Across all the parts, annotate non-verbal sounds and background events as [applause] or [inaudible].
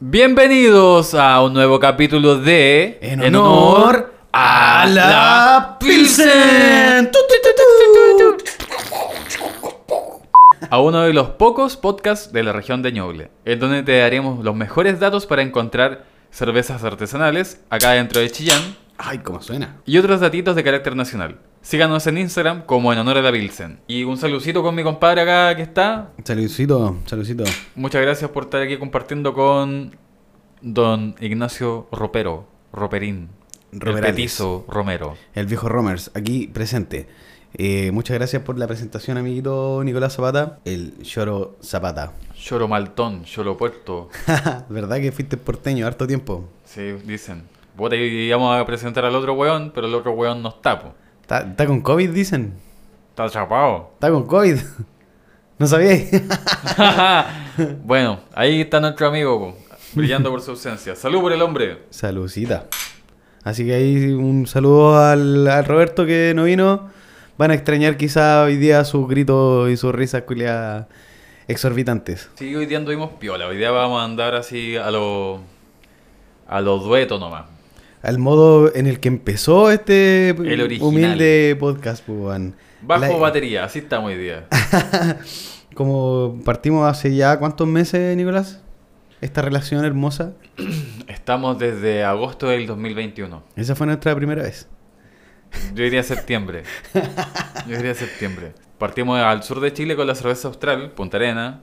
Bienvenidos a un nuevo capítulo de En honor a la Pilsen. Tu, tu, tu, tu. A uno de los pocos podcasts de la región de Ñuble, en donde te daremos los mejores datos para encontrar cervezas artesanales acá dentro de Chillán Ay, cómo suena. y otros datitos de carácter nacional. Síganos en Instagram como en honor a la. Y un saludcito con mi compadre acá que está. Saludcito, saludcito. Muchas gracias por estar aquí compartiendo con don Ignacio Ropero, Roperín, el Roperales. petizo Romero. El viejo Romers, aquí presente. Eh, muchas gracias por la presentación, amiguito Nicolás Zapata. El Lloro Zapata. Lloro Maltón, Lloro Puerto. [laughs] ¿Verdad que fuiste porteño harto tiempo? Sí, dicen. Puta, y íbamos a presentar al otro weón, pero el otro weón no está, po. ¿Está, está con COVID, dicen? Está atrapado. ¿Está con COVID? [laughs] ¿No sabíais? [laughs] bueno, ahí está nuestro amigo, po, brillando por su ausencia. Salud por el hombre. Saludcita. Así que ahí un saludo al, al Roberto que no vino. Van a extrañar quizá hoy día sus gritos y sus risas culiadas exorbitantes. Sí, hoy día anduvimos piola. Hoy día vamos a andar así a lo. a los duetos nomás. Al modo en el que empezó este El humilde podcast, pues, weón. Bajo La- batería, así estamos hoy día. [laughs] Como partimos hace ya cuántos meses, Nicolás, esta relación hermosa. [clears throat] Estamos desde agosto del 2021. Esa fue nuestra primera vez. Yo diría septiembre. Yo diría septiembre. Partimos al sur de Chile con la cerveza austral, Punta Arena.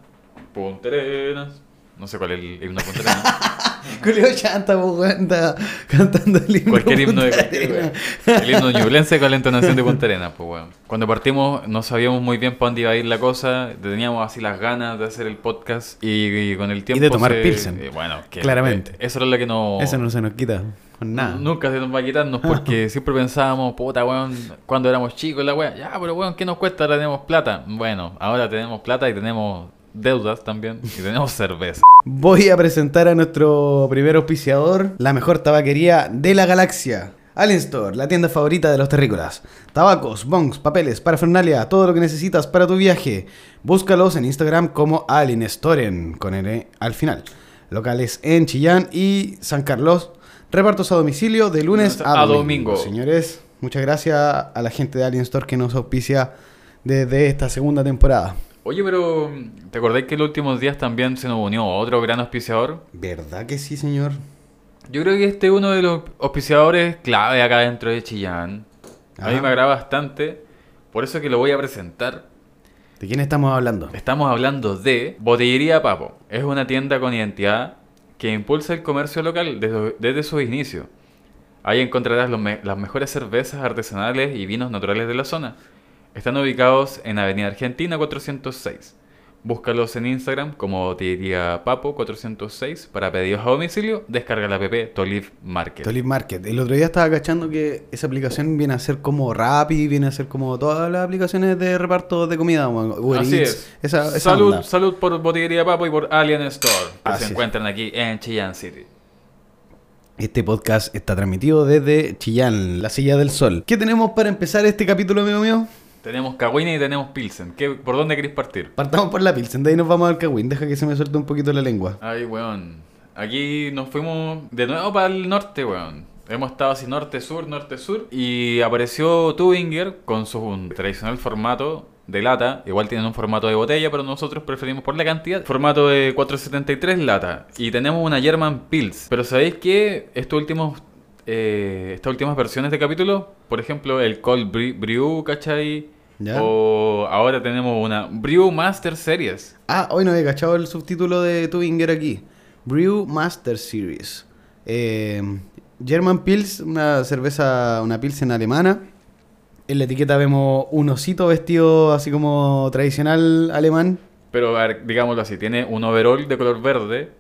Punta Arenas. No sé cuál es el himno de Punta Arenas. [laughs] Julio Chanta, pues, está cantando el himno. Cualquier himno de cualquier. El himno ñublense con la entonación de Punta Arenas, pues weón. Cuando partimos no sabíamos muy bien para dónde iba a ir la cosa. Teníamos así las ganas de hacer el podcast y, y con el tiempo. de tomar se- Pilsen. eh, bueno, que, Claramente. eh, eso era lo que no. Eso no se nos quita con nada. Nunca se nos va a quitarnos porque [laughs] siempre pensábamos, puta weón, cuando éramos chicos la weá, ya, pero weón, ¿qué nos cuesta? Ahora tenemos plata. Bueno, ahora tenemos plata y tenemos deudas también y tenemos [laughs] cerveza. Voy a presentar a nuestro primer auspiciador, la mejor tabaquería de la galaxia. Allen Store, la tienda favorita de los terrícolas. Tabacos, bongs, papeles, parafernalia, todo lo que necesitas para tu viaje. Búscalos en Instagram como Allen Storen, con N al final. Locales en Chillán y San Carlos. Repartos a domicilio de lunes a, A domingo. domingo. Señores, muchas gracias a la gente de Allen Store que nos auspicia desde esta segunda temporada. Oye, pero ¿te acordáis que en los últimos días también se nos unió otro gran auspiciador? ¿Verdad que sí, señor? Yo creo que este es uno de los auspiciadores clave acá dentro de Chillán. A mí me agrada bastante, por eso que lo voy a presentar. ¿De quién estamos hablando? Estamos hablando de Botillería Papo. Es una tienda con identidad que impulsa el comercio local desde, desde sus inicios. Ahí encontrarás las mejores cervezas artesanales y vinos naturales de la zona. Están ubicados en Avenida Argentina 406. Búscalos en Instagram como Botillería Papo 406 para pedidos a domicilio. Descarga la app Toliv Market. Tolip Market. El otro día estaba cachando que esa aplicación viene a ser como Rappi, viene a ser como todas las aplicaciones de reparto de comida. Uber Así Eats, es. Esa, esa salud, onda. salud por Botillería Papo y por Alien Store, que Así se es. encuentran aquí en Chillán City. Este podcast está transmitido desde Chillán, la silla del sol. ¿Qué tenemos para empezar este capítulo, amigo mío? Tenemos Kawina y tenemos Pilsen. ¿Qué, ¿Por dónde queréis partir? Partamos por la Pilsen, de ahí nos vamos al Kawin. Deja que se me suelte un poquito la lengua. Ay, weón. Aquí nos fuimos de nuevo para el norte, weón. Hemos estado así norte-sur, norte-sur. Y apareció Tubinger con su un tradicional formato de lata. Igual tienen un formato de botella, pero nosotros preferimos por la cantidad. Formato de 473 lata. Y tenemos una German Pils. Pero ¿sabéis? Estos últimos... eh, estas últimas versiones de capítulo, por ejemplo, el Cold Bre- Brew, ¿cachai? ¿Ya? O ahora tenemos una Brew Master Series. Ah, hoy no había cachado el subtítulo de Tubinger aquí. Brew Master Series. Eh, German Pils, una cerveza, una Pilsen alemana. En la etiqueta vemos un osito vestido así como tradicional alemán. Pero a ver, digámoslo así, tiene un overall de color verde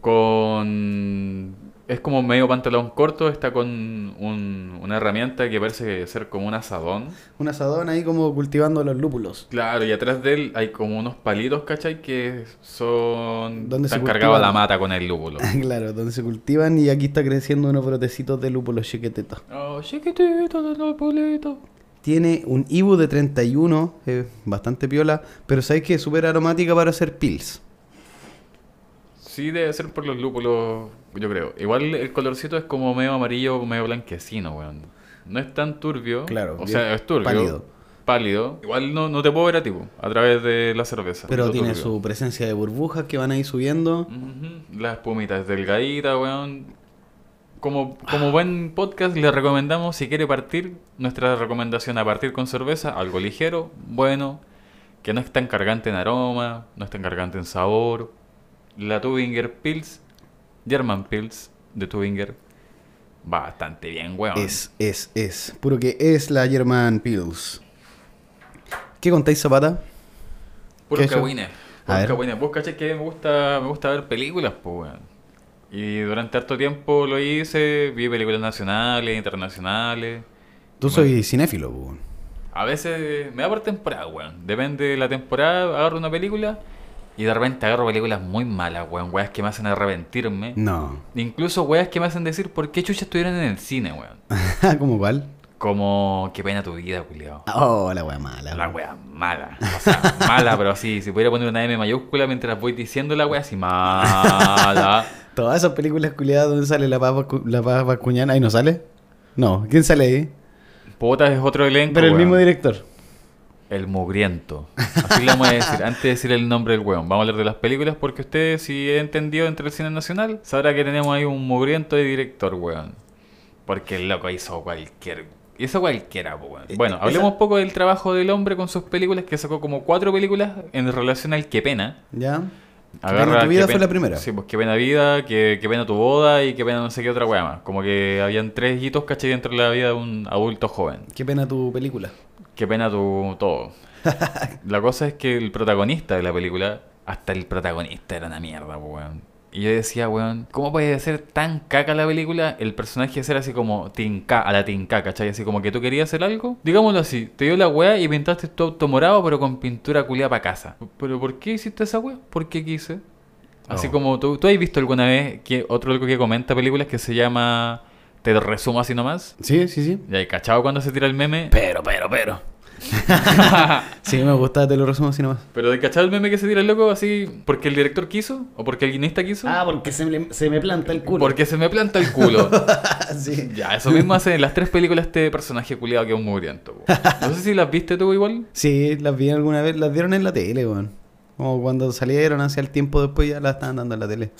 con es como medio pantalón corto, está con un- una herramienta que parece ser como un asadón. Un asadón ahí como cultivando los lúpulos. Claro, y atrás de él hay como unos palitos, ¿cachai? Que son... ¿Dónde se están cargados a la mata con el lúpulo. [laughs] claro, donde se cultivan y aquí está creciendo unos brotecitos de lúpulos chiquititos. Oh, chiquitito de lupulito. Tiene un IBU de 31, eh, bastante piola, pero sabéis que es súper aromática para hacer pills. Sí, debe ser por los lúpulos, yo creo. Igual el colorcito es como medio amarillo, medio blanquecino, weón. No es tan turbio. Claro, O sea, es turbio. pálido. Pálido. Igual no, no te puedo ver a ti, po, a través de la cerveza. Pero tiene turbio. su presencia de burbujas que van ahí subiendo. Ujú, La espumita es delgadita, weón. Como, como buen podcast, le recomendamos, si quiere partir, nuestra recomendación a partir con cerveza, algo ligero, bueno, que no es tan cargante en aroma, no es tan cargante en sabor. La Tubinger Pils, German Pils de Tubinger, bastante bien, weón. Es, es, es. Puro que es la German Pills. ¿Qué contáis, Zapata? Puro cagüines. Puro. Vos cachai que me gusta, me gusta ver películas, pues, weón. Y durante harto tiempo lo hice, vi películas nacionales, internacionales. Tú soy cinéfilo, weón. A veces me da por temporada, weón. Depende de la temporada, agarro una película y de repente agarro películas muy malas, weón. Weas que me hacen arrepentirme. No. Incluso weas que me hacen decir por qué chucha estuvieron en el cine, weón. [laughs] ¿Cómo cuál? Como, qué pena tu vida, culiao. Oh, la wea mala. La wea mala. O sea, [laughs] mala, pero así, si pudiera poner una M mayúscula mientras voy diciendo la wea así, mala. [laughs] Todas esas películas culiadas donde sale la papa, la papa cuñana. ¿Ahí no sale? No. ¿Quién sale ahí? Puta es otro elenco. Pero el weón. mismo director. El mugriento. Así le vamos a decir, [laughs] antes de decir el nombre del weón. Vamos a hablar de las películas porque usted, si he entendido entre el cine nacional, sabrá que tenemos ahí un mugriento de director, weón. Porque el loco hizo cualquier... Hizo cualquiera, po, weón. Eh, Bueno, esa- hablemos un poco del trabajo del hombre con sus películas, que sacó como cuatro películas en relación al Qué Pena. ¿Ya? Pena tu vida fue la primera. Sí, pues Qué Pena Vida, Qué, Qué Pena Tu Boda y Qué Pena no sé qué otra weá más. Como que habían tres hitos, ¿cachai? Dentro de la vida de un adulto joven. Qué pena tu película. Qué pena tu todo. [laughs] la cosa es que el protagonista de la película, hasta el protagonista era una mierda, weón. Y yo decía, weón, ¿cómo puede ser tan caca la película? El personaje ser así como tinca, a la tinca, ¿cachai? Así como que tú querías hacer algo. Digámoslo así, te dio la weá y pintaste tu auto morado, pero con pintura culiada para casa. ¿Pero por qué hiciste esa weá? ¿Por qué quise? Así Oh. como tú, ¿tú has visto alguna vez que otro algo que comenta películas que se llama Te resumo así nomás? Sí, sí, sí. Y hay cachado cuando se tira el meme. Pero, pero, pero. [laughs] sí, me gusta, te lo resumo así nomás. Pero de cachado el meme que se tira el loco así porque el director quiso o porque el guionista quiso. Ah, porque se me, se me planta el culo. porque se me planta el culo. [laughs] sí. ya, eso mismo hace en las tres películas este personaje culiado que es un mugriento. No sé si las viste tú igual. Sí, las vi alguna vez, las dieron en la tele, weón. Como cuando salieron hacia el tiempo después ya las estaban dando en la tele.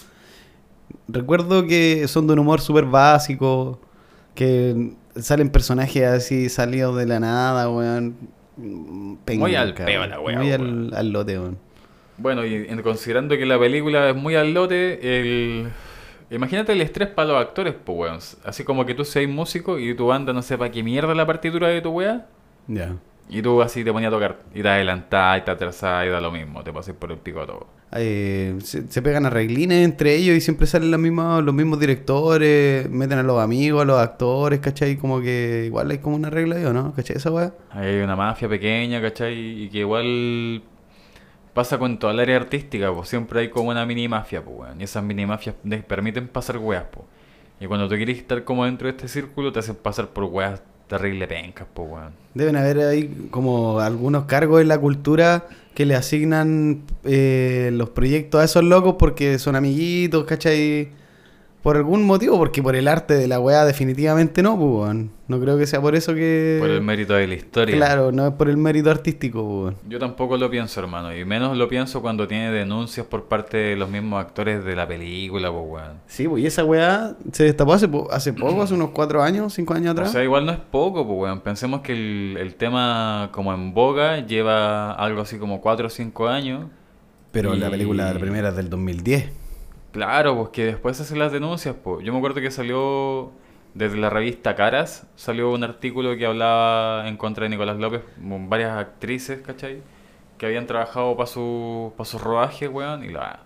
Recuerdo que son de un humor súper básico, que salen personajes así salidos de la nada, weón. Muy al Penca, peo weón. la wea, Muy al, weón. al lote, weón. Bueno, y en- considerando que la película es muy al lote, el... Imagínate el estrés para los actores, pues, weón. Así como que tú seas músico y tu banda no sepa qué mierda la partitura de tu weá. Ya. Y tú así te ponías a tocar. Y te adelantás y te atrasás y da lo mismo. Te pasas por el pico a todo. Eh, se, se pegan arreglines entre ellos y siempre salen las mismas, los mismos directores, meten a los amigos, a los actores, ¿cachai? Como que igual hay como una regla ahí, ¿o no? ¿Cachai esa weá? Hay una mafia pequeña, ¿cachai? Y que igual pasa con toda el área artística, pues siempre hay como una mini mafia, pues, weón. Y esas mini mafias les permiten pasar weas, pues. Y cuando tú quieres estar como dentro de este círculo, te hacen pasar por weas terrible pencas, pues, weón. Deben haber ahí como algunos cargos en la cultura que le asignan eh, los proyectos a esos locos porque son amiguitos, ¿cachai? Por algún motivo, porque por el arte de la weá definitivamente no, pues. No creo que sea por eso que... Por el mérito de la historia. Claro, no es por el mérito artístico, pues. Yo tampoco lo pienso, hermano. Y menos lo pienso cuando tiene denuncias por parte de los mismos actores de la película, pues, weón. Sí, pues y esa weá se destapó hace, po- hace poco, hace unos cuatro años, cinco años O atrás. sea, igual no es poco, pues, weón. Pensemos que el, el tema como en boga lleva algo así como 4 o 5 años. Pero la película, la primera es del 2010. Claro, pues que después hacen las denuncias, pues. Yo me acuerdo que salió desde la revista Caras, salió un artículo que hablaba en contra de Nicolás López, con varias actrices, ¿cachai? Que habían trabajado para su, pa sus rodajes, weón, y la,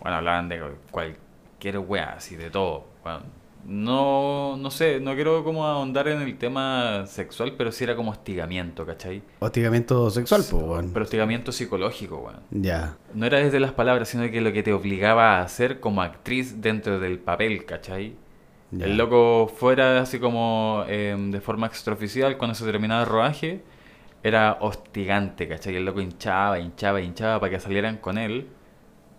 bueno, hablaban de cualquier weá, así, de todo, weón. No, no sé, no quiero como ahondar en el tema sexual, pero sí era como hostigamiento, ¿cachai? Hostigamiento sexual, pues. Pero hostigamiento psicológico, weón. Ya. No era desde las palabras, sino que lo que te obligaba a hacer como actriz dentro del papel, ¿cachai? ya. El loco fuera así como em, de forma extraoficial cuando se terminaba el rodaje, era hostigante, ¿cachai? El loco hinchaba, hinchaba, hinchaba para que salieran con él.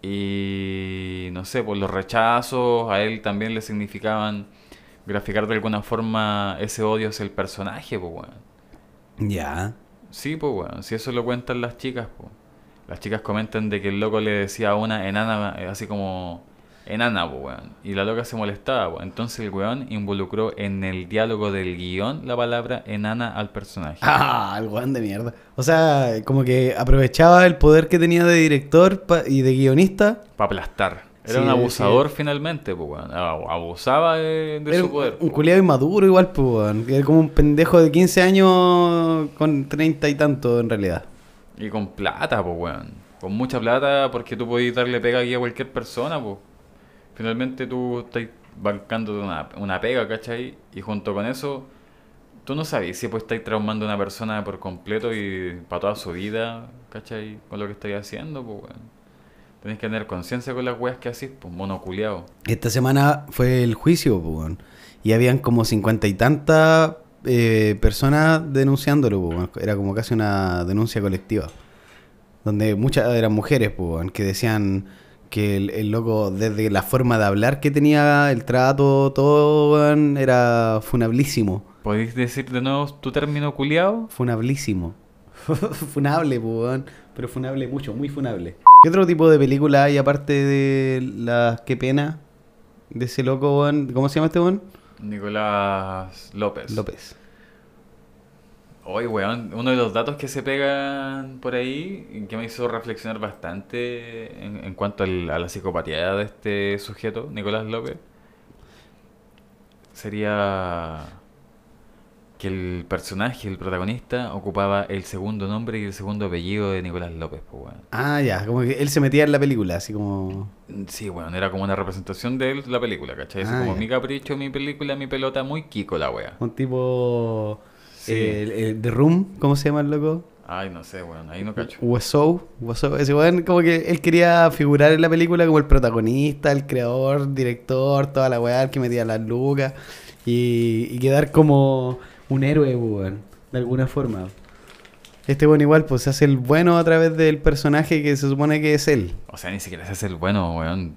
Y no sé, pues los rechazos a él también le significaban graficar de alguna forma ese odio hacia el personaje, pues weón. Ya. Sí, pues weón, si eso lo cuentan las chicas, pues. Las chicas comentan de que el loco le decía a una enana, así como enana, pues weón. Y la loca se molestaba, pues. Entonces el weón involucró en el diálogo del guion la palabra enana al personaje. [laughs] Ah, el weón de mierda. O sea, como que aprovechaba el poder que tenía de director y de guionista. Para aplastar. Era Sí, un sí. abusador finalmente, pues weón. Ab- Abusaba de, de Era su poder. un culiado inmaduro igual, pues, weón. Era como un pendejo de 15 años con 30 y tanto en realidad. Y con plata, pues, weón. Con mucha plata, porque tú podías darle pega aquí a cualquier persona, pues. Finalmente tú estás bancando una, una pega, ¿cachai? Y junto con eso, tú no sabes si pues estáis traumando a una persona por completo y para toda su vida, ¿cachai? Con lo que estáis haciendo, pues. Tenés que tener conciencia con las weas que hacís, pues, monoculeado. Esta semana fue el juicio, pues. Y habían como 50 y tantas eh, personas denunciándolo, pues. Era como casi una denuncia colectiva. Donde muchas eran mujeres, pues, que decían que el, el loco, desde la forma de hablar que tenía, el trato, todo, era funablísimo. ¿Podéis decir de nuevo tu término culiado? Funablísimo. [laughs] funable, pues, weón. Pero funable mucho, muy funable. ¿Qué otro tipo de película hay aparte de las Qué pena? De ese loco, weón. ¿Cómo se llama este weón? Nicolás López. López. Oye, weón, uno de los datos que se pegan por ahí que me hizo reflexionar bastante en, en cuanto al- a la psicopatía de este sujeto, Nicolás López, sería que el personaje, el protagonista, ocupaba el segundo nombre y el segundo apellido de Nicolás López, pues, weón. Ah, ya, como que él se metía en la película, así como. Sí, bueno, era como una representación de él la película, ¿cachai? Así Ah, como ya. mi capricho, mi película, mi pelota, muy Kiko la wea. Un tipo. Sí. el, el The Room, ¿cómo se llama el loco? Ay, no sé, weón, ahí no cacho. Wessow, ese weón como que él quería figurar en la película como el protagonista, el creador, director, toda la weá, el que metía las lucas y, y quedar como un héroe, weón, de alguna forma. Este weón igual pues se hace el bueno a través del personaje que se supone que es él. O sea, ni siquiera se hace el bueno, weón.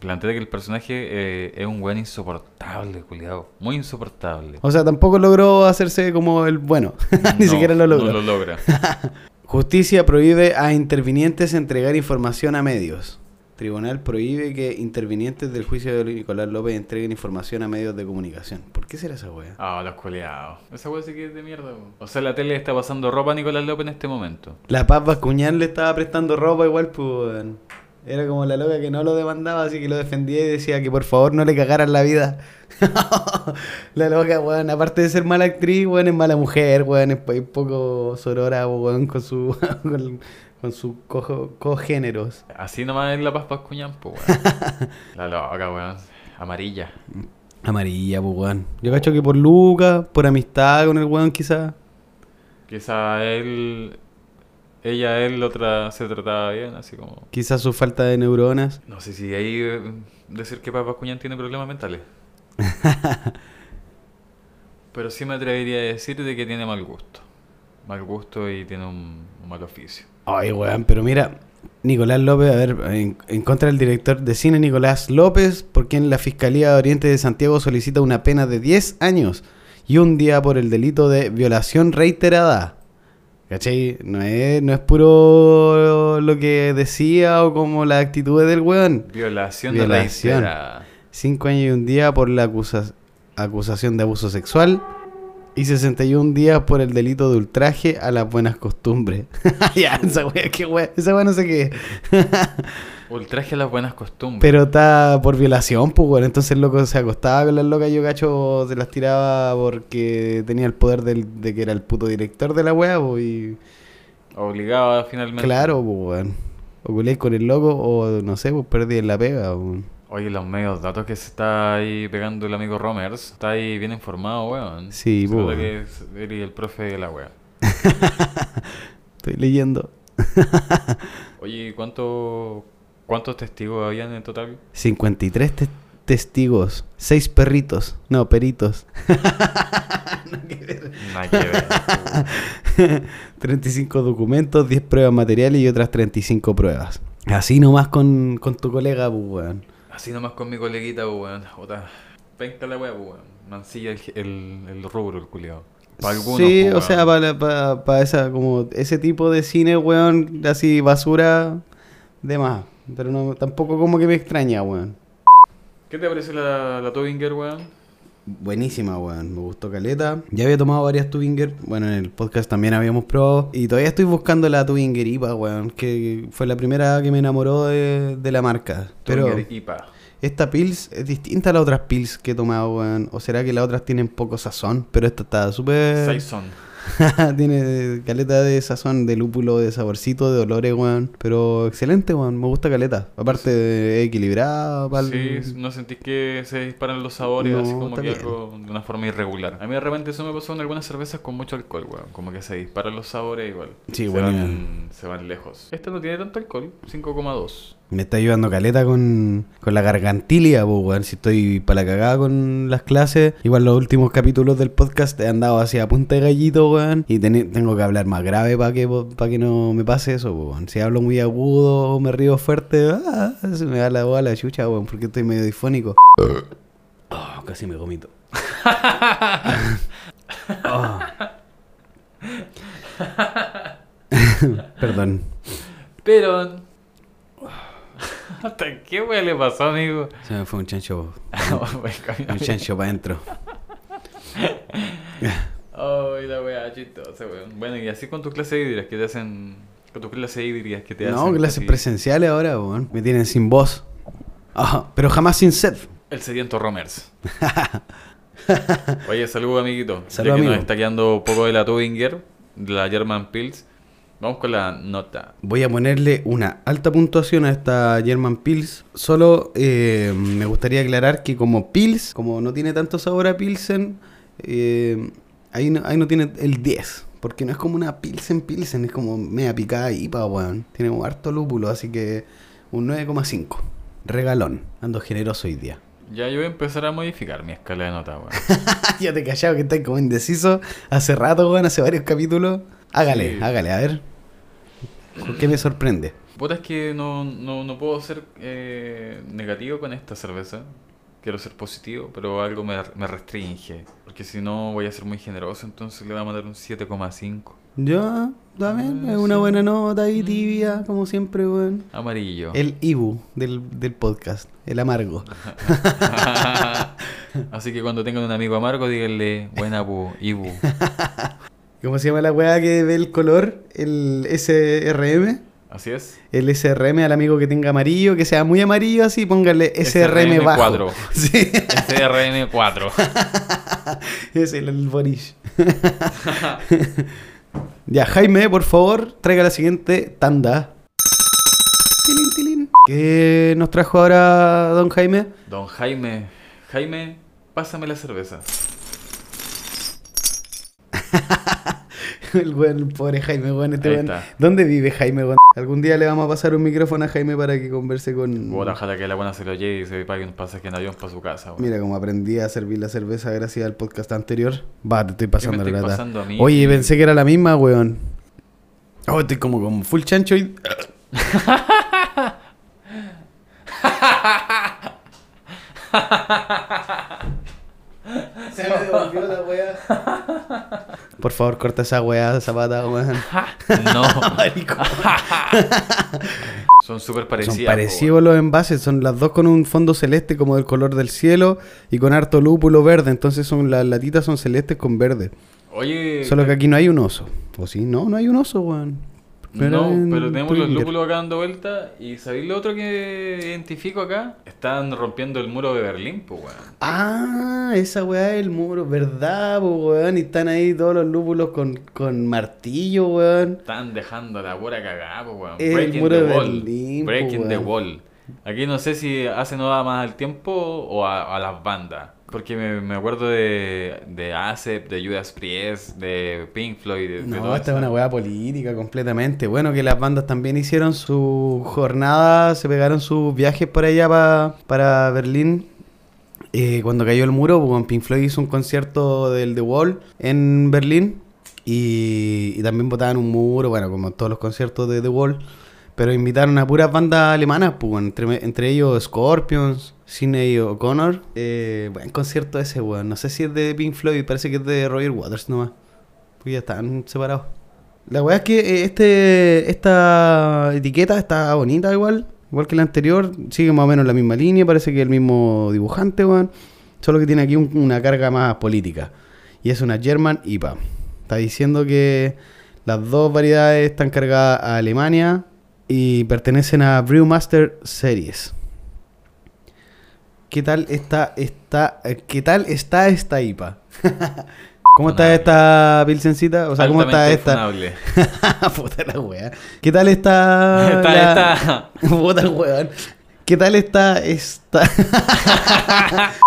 Plantea que el personaje eh, es un weón insoportable, culiado. Muy insoportable. O sea, tampoco logró hacerse como el bueno, [laughs] ni No, siquiera lo logró. No lo logra. [laughs] Justicia prohíbe a intervinientes entregar información a medios. Tribunal prohíbe que intervinientes del juicio de Nicolás López entreguen información a medios de comunicación. ¿Por qué será esa wea? Ah, los culiados. Esa weón sí que es de mierda, weón. O sea, la tele está pasando ropa a Nicolás López en este momento. La Paz Bascuñán le estaba prestando ropa igual, pues. Era como la loca que no lo demandaba, así que lo defendía y decía que por favor no le cagaran la vida. [laughs] la loca, weón, aparte de ser mala actriz, weón, es mala mujer, weón, es po- es poco sorora, weón, con su [laughs] con, con sus cojo- cogéneros. Así nomás es la Paz Pascuñán, pues, weón. [laughs] La loca, weón. Amarilla. Amarilla, pues, weón. Yo cacho que por Lucas, por amistad con el weón, quizás. Quizá él. Ella, él, la otra se trataba bien, así como. Quizás su falta de neuronas. No sé si ahí eh, decir que Paz Pascuñán tiene problemas mentales. [laughs] Pero sí me atrevería a decir de que tiene mal gusto. Mal gusto y tiene un, un mal oficio. Ay, weón, pero mira, Nicolás López, a ver, en, en contra del director de cine Nicolás López, por quien la Fiscalía de Oriente de Santiago solicita una pena de 10 años y un día por el delito de violación reiterada. ¿Cachai? No es, no es puro lo que decía o como la actitud del weón. Violación, Violación. de reiterada. Cinco años y un día por la acusa- acusación de abuso sexual y 61 días por el delito de ultraje a las buenas costumbres. [laughs] ya, esa wea, qué wea, esa wea no sé qué. [laughs] Ultraje a las buenas costumbres. Pero está por violación, pues, weón. Entonces el loco se acostaba con las locas y yo cacho se las tiraba porque tenía el poder del- de que era el puto director de la wea, pues, y Obligaba finalmente. claro, pues, weón. O culiáis con el loco o no sé, pues perdí en la pega, weón. Oye, los medios datos que se está ahí pegando el amigo Romers, está ahí bien informado, weón. Sí, weón. que es- el profe de la wea. [laughs] Estoy leyendo. [laughs] Oye, ¿cuánto, ¿cuántos testigos habían en total? 53 te- testigos, 6 perritos, no, peritos. [laughs] Nada que ver. 35 [laughs] documentos, 10 pruebas materiales y otras 35 pruebas. Así nomás con, con tu colega, pues, weón. Así nomás con mi coleguita, pues, weón. Otra. Penca la wea, pues, weón. Mancilla el, el, el rubro, el culiao. Pa' algunos, sí, o sea, weón. para pa, esa, como ese tipo de cine, weón, así basura, de más. Pero no, tampoco como que me extraña, weón. ¿Qué te parece la, la Tobinger, weón? Buenísima, weón. Me gustó Caleta. Ya había tomado varias Tubinger. Bueno, en el podcast también habíamos probado. Y todavía estoy buscando la Tubinger IPA, weón. Que fue la primera que me enamoró de, de la marca. Pero Tobinger IPA. esta Pils es distinta a las otras Pils que he tomado, weón. O será que las otras tienen poco sazón. Pero esta está súper... Saison. [laughs] Tiene caleta de sazón, de lúpulo, de saborcito, de olores, weón. Pero excelente, weón. Me gusta caleta. Aparte de equilibrada. pa'l- Sí, no sentís que se disparan los sabores No, así como que algo de una forma irregular. A mí de repente eso me pasó en algunas cervezas con mucho alcohol, weón. Como que se disparan los sabores igual. Sí, se bueno. Van, se van lejos. Esta no tiene tanto alcohol, 5,2. Me está ayudando caleta con, con la gargantilia, pues, weón. Si estoy para la cagada con las clases, igual los últimos capítulos del podcast he andado hacia punta de gallito, weón. Y tengo que hablar más grave para que, pa que no me pase eso, weón. Si hablo muy agudo o me río fuerte, ah, se me da la voz a la chucha, weón, porque estoy medio difónico. Oh, casi me vomito. Oh. [laughs] [laughs] [laughs] Perdón. Pero... ¿Hasta qué weón le pasó, amigo? Se me fue un chancho, [laughs] Ay, un chancho para adentro. [laughs] la weá chistosa, weón. Bueno, y así con tus clases híbridas que te hacen... Con tus clases híbridas que te hacen... No, clases así- presenciales ahora, weón. Me tienen sin voz. Pero jamás sin sed. El sediento Romers. [laughs] Oye, saludos amiguito. Salud, ya que amigo. nos está quedando un poco de la Tubinger, de la German Pills. Vamos con la nota. Voy a ponerle una alta puntuación a esta German Pils. Solo eh, me gustaría aclarar que como Pils, como no tiene tanto sabor a Pilsen, eh, ahí, no, ahí no tiene el 10. Porque no es como una Pilsen Pilsen, es como media picada IPA, weón. Tiene como harto lúpulo, así que un 9,5. Regalón. Ando generoso hoy día. Ya yo voy a empezar a modificar mi escala de nota, weón. [laughs] ya te callado que estás como indeciso hace rato, weón, hace varios capítulos. Hágale, Sí. hágale, a ver. ¿Con qué me sorprende? Puta, es que no, no, no puedo ser eh, negativo con esta cerveza. Quiero ser positivo, pero algo me, me restringe. Porque si no voy a ser muy generoso, entonces le voy a mandar un 7,5. Ya, también, Ah, es una sí. buena nota ahí tibia, como siempre, weón. Amarillo. El Ibu del, del podcast, el amargo. [laughs] Así que cuando tengan un amigo amargo, díganle, buena bu, Ibu. [laughs] ¿Cómo se llama la weá que ve el color? El SRM. Así es. El SRM al amigo que tenga amarillo, que sea muy amarillo así, póngale SRM, bajo. SRM4. [laughs] Sí, SRM4. [laughs] es el, el Boris. [laughs] ya, Jaime, por favor, traiga la siguiente tanda. ¿Qué nos trajo ahora don Jaime? Don Jaime, Jaime, pásame la cerveza. [laughs] El el pobre Jaime, weón, este está. ¿Dónde vive Jaime, weón? Algún día le vamos a pasar un micrófono a Jaime para que converse con... Bueno, ojalá que la buena se lo lleve y se pague un pasaje en avión para su casa. Mira cómo aprendí a servir la cerveza gracias al podcast anterior. Va, te estoy pasando la lata. Oye, pensé que era la misma, weón. Oh, estoy como con full chancho y... [laughs] [laughs] [laughs] Se me devolvió la weá. [laughs] Por favor, corta esa weá, zapata, weón. [laughs] No, Marico. son súper parecidas. Son po, parecidos los envases, son las dos con un fondo celeste como del color del cielo y con harto lúpulo verde, entonces son las latitas son celestes con verde. Oye, Solo que aquí no hay un oso. ¿O sí? No, no hay un oso, weón. No, pero tenemos los lúpulos acá dando vuelta. ¿Y sabéis lo otro que identifico acá? Están rompiendo el muro de Berlín, pues, weón. Ah, esa weá es el muro, ¿verdad, po, weón? Y están ahí todos los lúpulos con, con martillo, weón. Están dejando la pura cagada, pues, weón. El Breaking muro the de wall. Berlín, po, Breaking the wall. Aquí no sé si hace nada más al tiempo o a, a las bandas. Porque me, me acuerdo de, de ASEP, de Judas Priest, de Pink Floyd. De, de No, todo esta es una weá política completamente. Bueno, que las bandas también hicieron su jornada, se pegaron sus viajes por allá pa- para Berlín. Eh, cuando cayó el muro, pues, Pink Floyd hizo un concierto del The Wall en Berlín. Y, y también botaban un muro, bueno, como todos los conciertos de The Wall. Pero invitaron a puras bandas alemanas, pues, entre, entre ellos Scorpions, Sidney O'Connor. Eh, buen concierto ese, weón. No sé si es de Pink Floyd, parece que es de Roger Waters nomás. Pues ya están separados. La weá es que eh, este esta etiqueta está bonita igual. Igual que la anterior. Sigue más o menos la misma línea. Parece que es el mismo dibujante, weón. Solo que tiene aquí un- una carga más política. Y es una German IPA. Está diciendo que las dos variedades están cargadas a Alemania y pertenecen a Brewmaster Series. ¿Qué tal está esta, eh, qué tal está esta IPA? [laughs] ¿Cómo está esta pilsencita? O sea, ¿cómo está esta? [laughs] Puta la wea. ¿Qué tal está? [laughs] Está- la- está- Puta weón. ¿Qué tal está esta?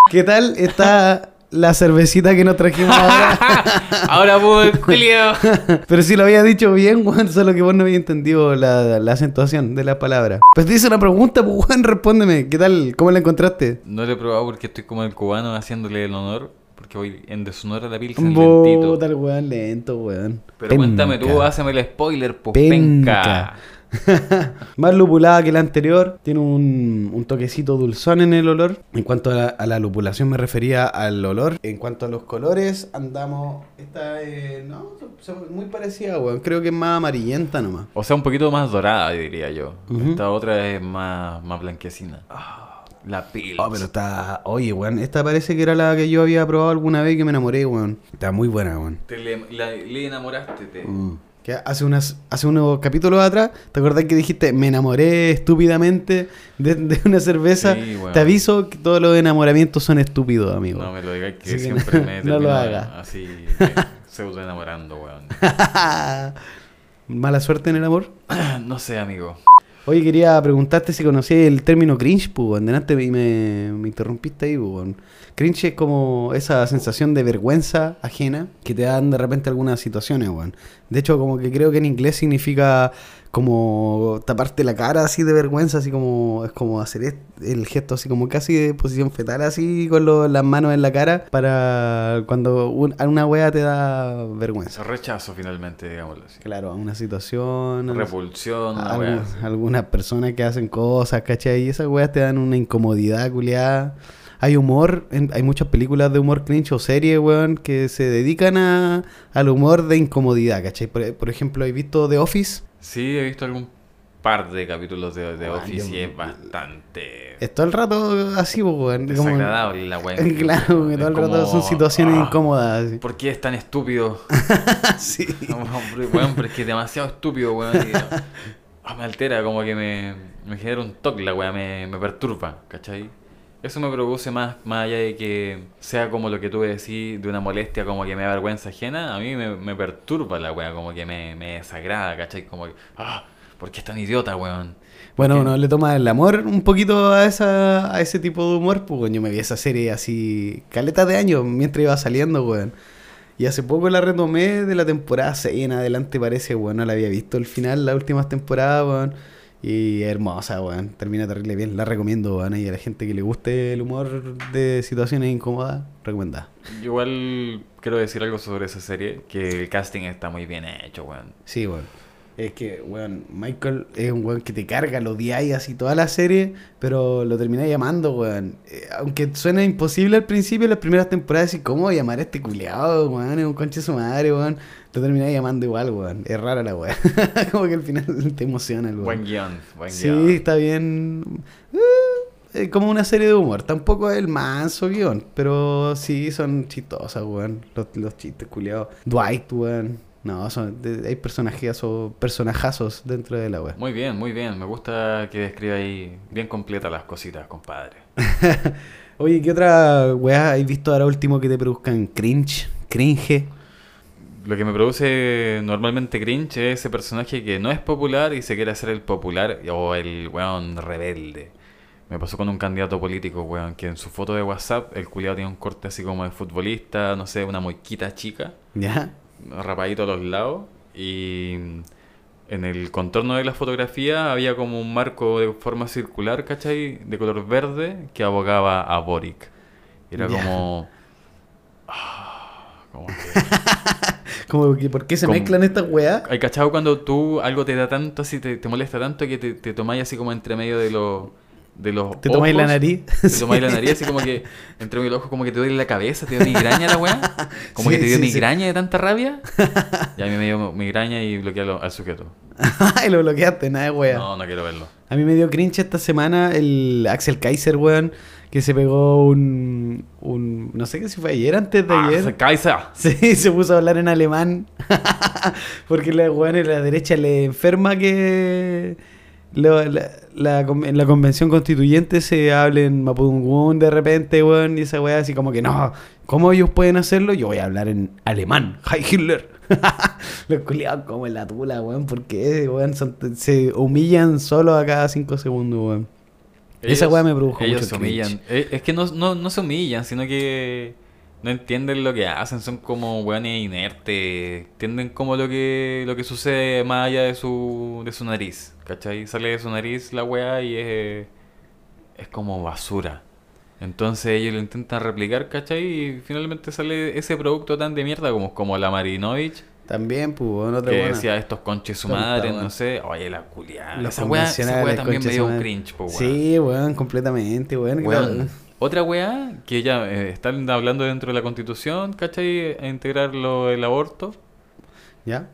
¿Qué tal está la cervecita que nos trajimos ahora? [laughs] Ahora pues, Julio. [laughs] Pero si lo había dicho bien, weón, solo que vos no habías entendido la, la acentuación de la palabra. Pues te hice una pregunta, pues weón, respóndeme. ¿Qué tal? ¿Cómo la encontraste? No lo he probado porque estoy como el cubano haciéndole el honor. Porque voy en deshonor a la Pilsen lentito. Puta el weón, lento, weón. Pero cuéntame tú, háceme el spoiler, pues Penca. penca. [laughs] Más lupulada que la anterior. Tiene un, un toquecito dulzón en el olor. En cuanto a la, a la lupulación me refería al olor. En cuanto a los colores, andamos... Esta es... No, muy parecida, weón. Creo que es más amarillenta nomás. O sea, un poquito más dorada, diría yo. Esta otra es más, más blanquecina. La Pils. Oh, pero está... Oye, weón. Esta parece que era la que yo había probado alguna vez y que me enamoré, weón. Está muy buena, weón. Te le, la- le enamoraste, te. Mm. Que hace, unas, hace unos capítulos atrás, ¿te acordás que dijiste, me enamoré estúpidamente de, de una cerveza? Sí. Te aviso que todos los enamoramientos son estúpidos, amigo. No me lo digas que Así que siempre no- [laughs] me no lo haga. así [laughs] pseudo enamorando, weón. [laughs] Mala suerte en el amor. [clears throat] no sé, amigo. Oye, quería preguntarte si conocías el término cringe, pues. Delante me, me, interrumpiste ahí, pues. Cringe es como esa sensación de vergüenza ajena que te dan de repente algunas situaciones, weón. De hecho, como que creo que en inglés significa como taparte la cara así de vergüenza, así como es como hacer el gesto así como casi de posición fetal, así con lo- las manos en la cara para cuando un- a una wea te da vergüenza. Rechazo, finalmente, digámoslo así. Claro, a una situación. Repulsión, una Algu- weá así. algunas personas que hacen cosas, ¿cachai? Y esas weas te dan una incomodidad, culiada. Hay humor, en- hay muchas películas de humor cringe o series, weón, que se dedican a, al humor de incomodidad, ¿cachai? Por, por ejemplo, ¿he visto The Office? Sí, he visto algún par de capítulos de, de Weón, Office yo- y es bastante Es todo el rato así, pues, weón. como- desagradable la weá. [laughs] Claro, que todo el rato son situaciones ah, incómodas. así. ¿Por qué es tan estúpido? [laughs] sí. [laughs] Hombre, weón, pero es que es demasiado estúpido, weón. y, ah, me altera, como que me, me genera un toque la weá, me, me perturba, ¿cachai? Eso me produce más, más allá de que sea como lo que tú decís, de una molestia como que me da vergüenza ajena, a mí me, me perturba la weá, como que me, me desagrada, ¿cachai? Como que, ah, ¿por qué es tan idiota, weón? Bueno, uno le toma el amor un poquito a esa a ese tipo de humor, pues weón, yo me vi esa serie así caleta de años mientras iba saliendo, weón. Y hace poco la retomé de la temporada 6 en adelante parece, weón, no la había visto el final, las últimas temporadas, weón. Y hermosa, weón, termina terrible bien, la recomiendo, weón, y a la gente que le guste el humor de situaciones incómodas, recomendada. Yo igual quiero decir algo sobre esa serie, que el casting está muy bien hecho, weón. Sí, weón. Es que, weón, Michael es un weón que te carga, lo odiáis así toda la serie, pero lo termináis llamando, weón. Eh, aunque suena imposible al principio, las primeras temporadas, y cómo llamar a este culiado, weón, es un conche de su madre, weón. Lo termináis llamando igual, weón. Es rara la weón. [laughs] Como que al final [laughs] te emociona el weón. Buen guion, buen Sí, guion. está bien. Eh, eh, como una serie de humor. Tampoco es el manso guion, pero sí son chistosas, weón. Los, los chistes culiados. Dwight, weón. No, son, de- hay personajazos, personajazos dentro de la weón. Muy bien, muy bien. Me gusta que describa ahí bien completa las cositas, compadre. [laughs] Oye, ¿qué otra weá has visto ahora último que te produzcan cringe? Cringe. Lo que me produce normalmente cringe es ese personaje que no es popular y se quiere hacer el popular o el weón rebelde. Me pasó con un candidato político, weón, que en su foto de WhatsApp el culiado tiene un corte así como de futbolista, no sé, una moiquita chica, ¿Ya? Rapadito a los lados, y en el contorno de la fotografía había como un marco de forma circular, ¿cachai? De color verde que abogaba a Boric. Era como... ah, como que- [laughs] Como que, ¿por qué se Como- mezclan estas weas? ¿Hay cachado cuando tú algo te da tanto así, te, te molesta tanto que te, te tomáis así como entre medio de los de los ¿Te tomáis la nariz? Te tomáis la [laughs] nariz así como que entre los ojos como que te duele la cabeza, te dio migraña la weá. [laughs] Como Sí, que te dio sí, migraña de tanta rabia. [laughs] Y a mí me dio migraña y bloqueé al, al sujeto. Ay, lo bloqueaste, nada de wea. No, no quiero verlo. A mí me dio cringe esta semana el Axel Kaiser, weón, que se pegó un, un... No sé qué si fue ayer, antes de Ah, ayer. Kaiser. Sí, se puso a hablar en alemán. Porque la weón en la derecha le enferma que lo- la, la en la convención constituyente se hable en Mapudungun de repente, weón, y esa weá así como que no, ¿cómo ellos pueden hacerlo? Yo voy a hablar en alemán. [laughs] ¡Hi Hitler! [laughs] Los culiados como en la tula, weón, porque weón, son- se humillan solo a cada cinco segundos, weón. Esa weá me produjo Ellos mucho se humillan. Eh, Es que no, no, no se humillan, sino que no entienden lo que hacen. Son como weones inertes. Entienden como lo que, lo que sucede más allá de su, de su nariz. ¿Cachai? Sale de su nariz la weá y es, es como basura. Entonces ellos lo intentan replicar, ¿cachai? Y finalmente sale ese producto tan de mierda como, como la Marinovich. También, pues, weón, otra Que buena. decía estos conches su madre, no sé. Oye, la culiada. Esa weá, esa weá convencionales, también me dio madre. cringe, po, weón. Sí, weón, completamente, weón. Otra weá que ya eh, están hablando dentro de la constitución, ¿cachai? A integrar lo del aborto. ¿Ya?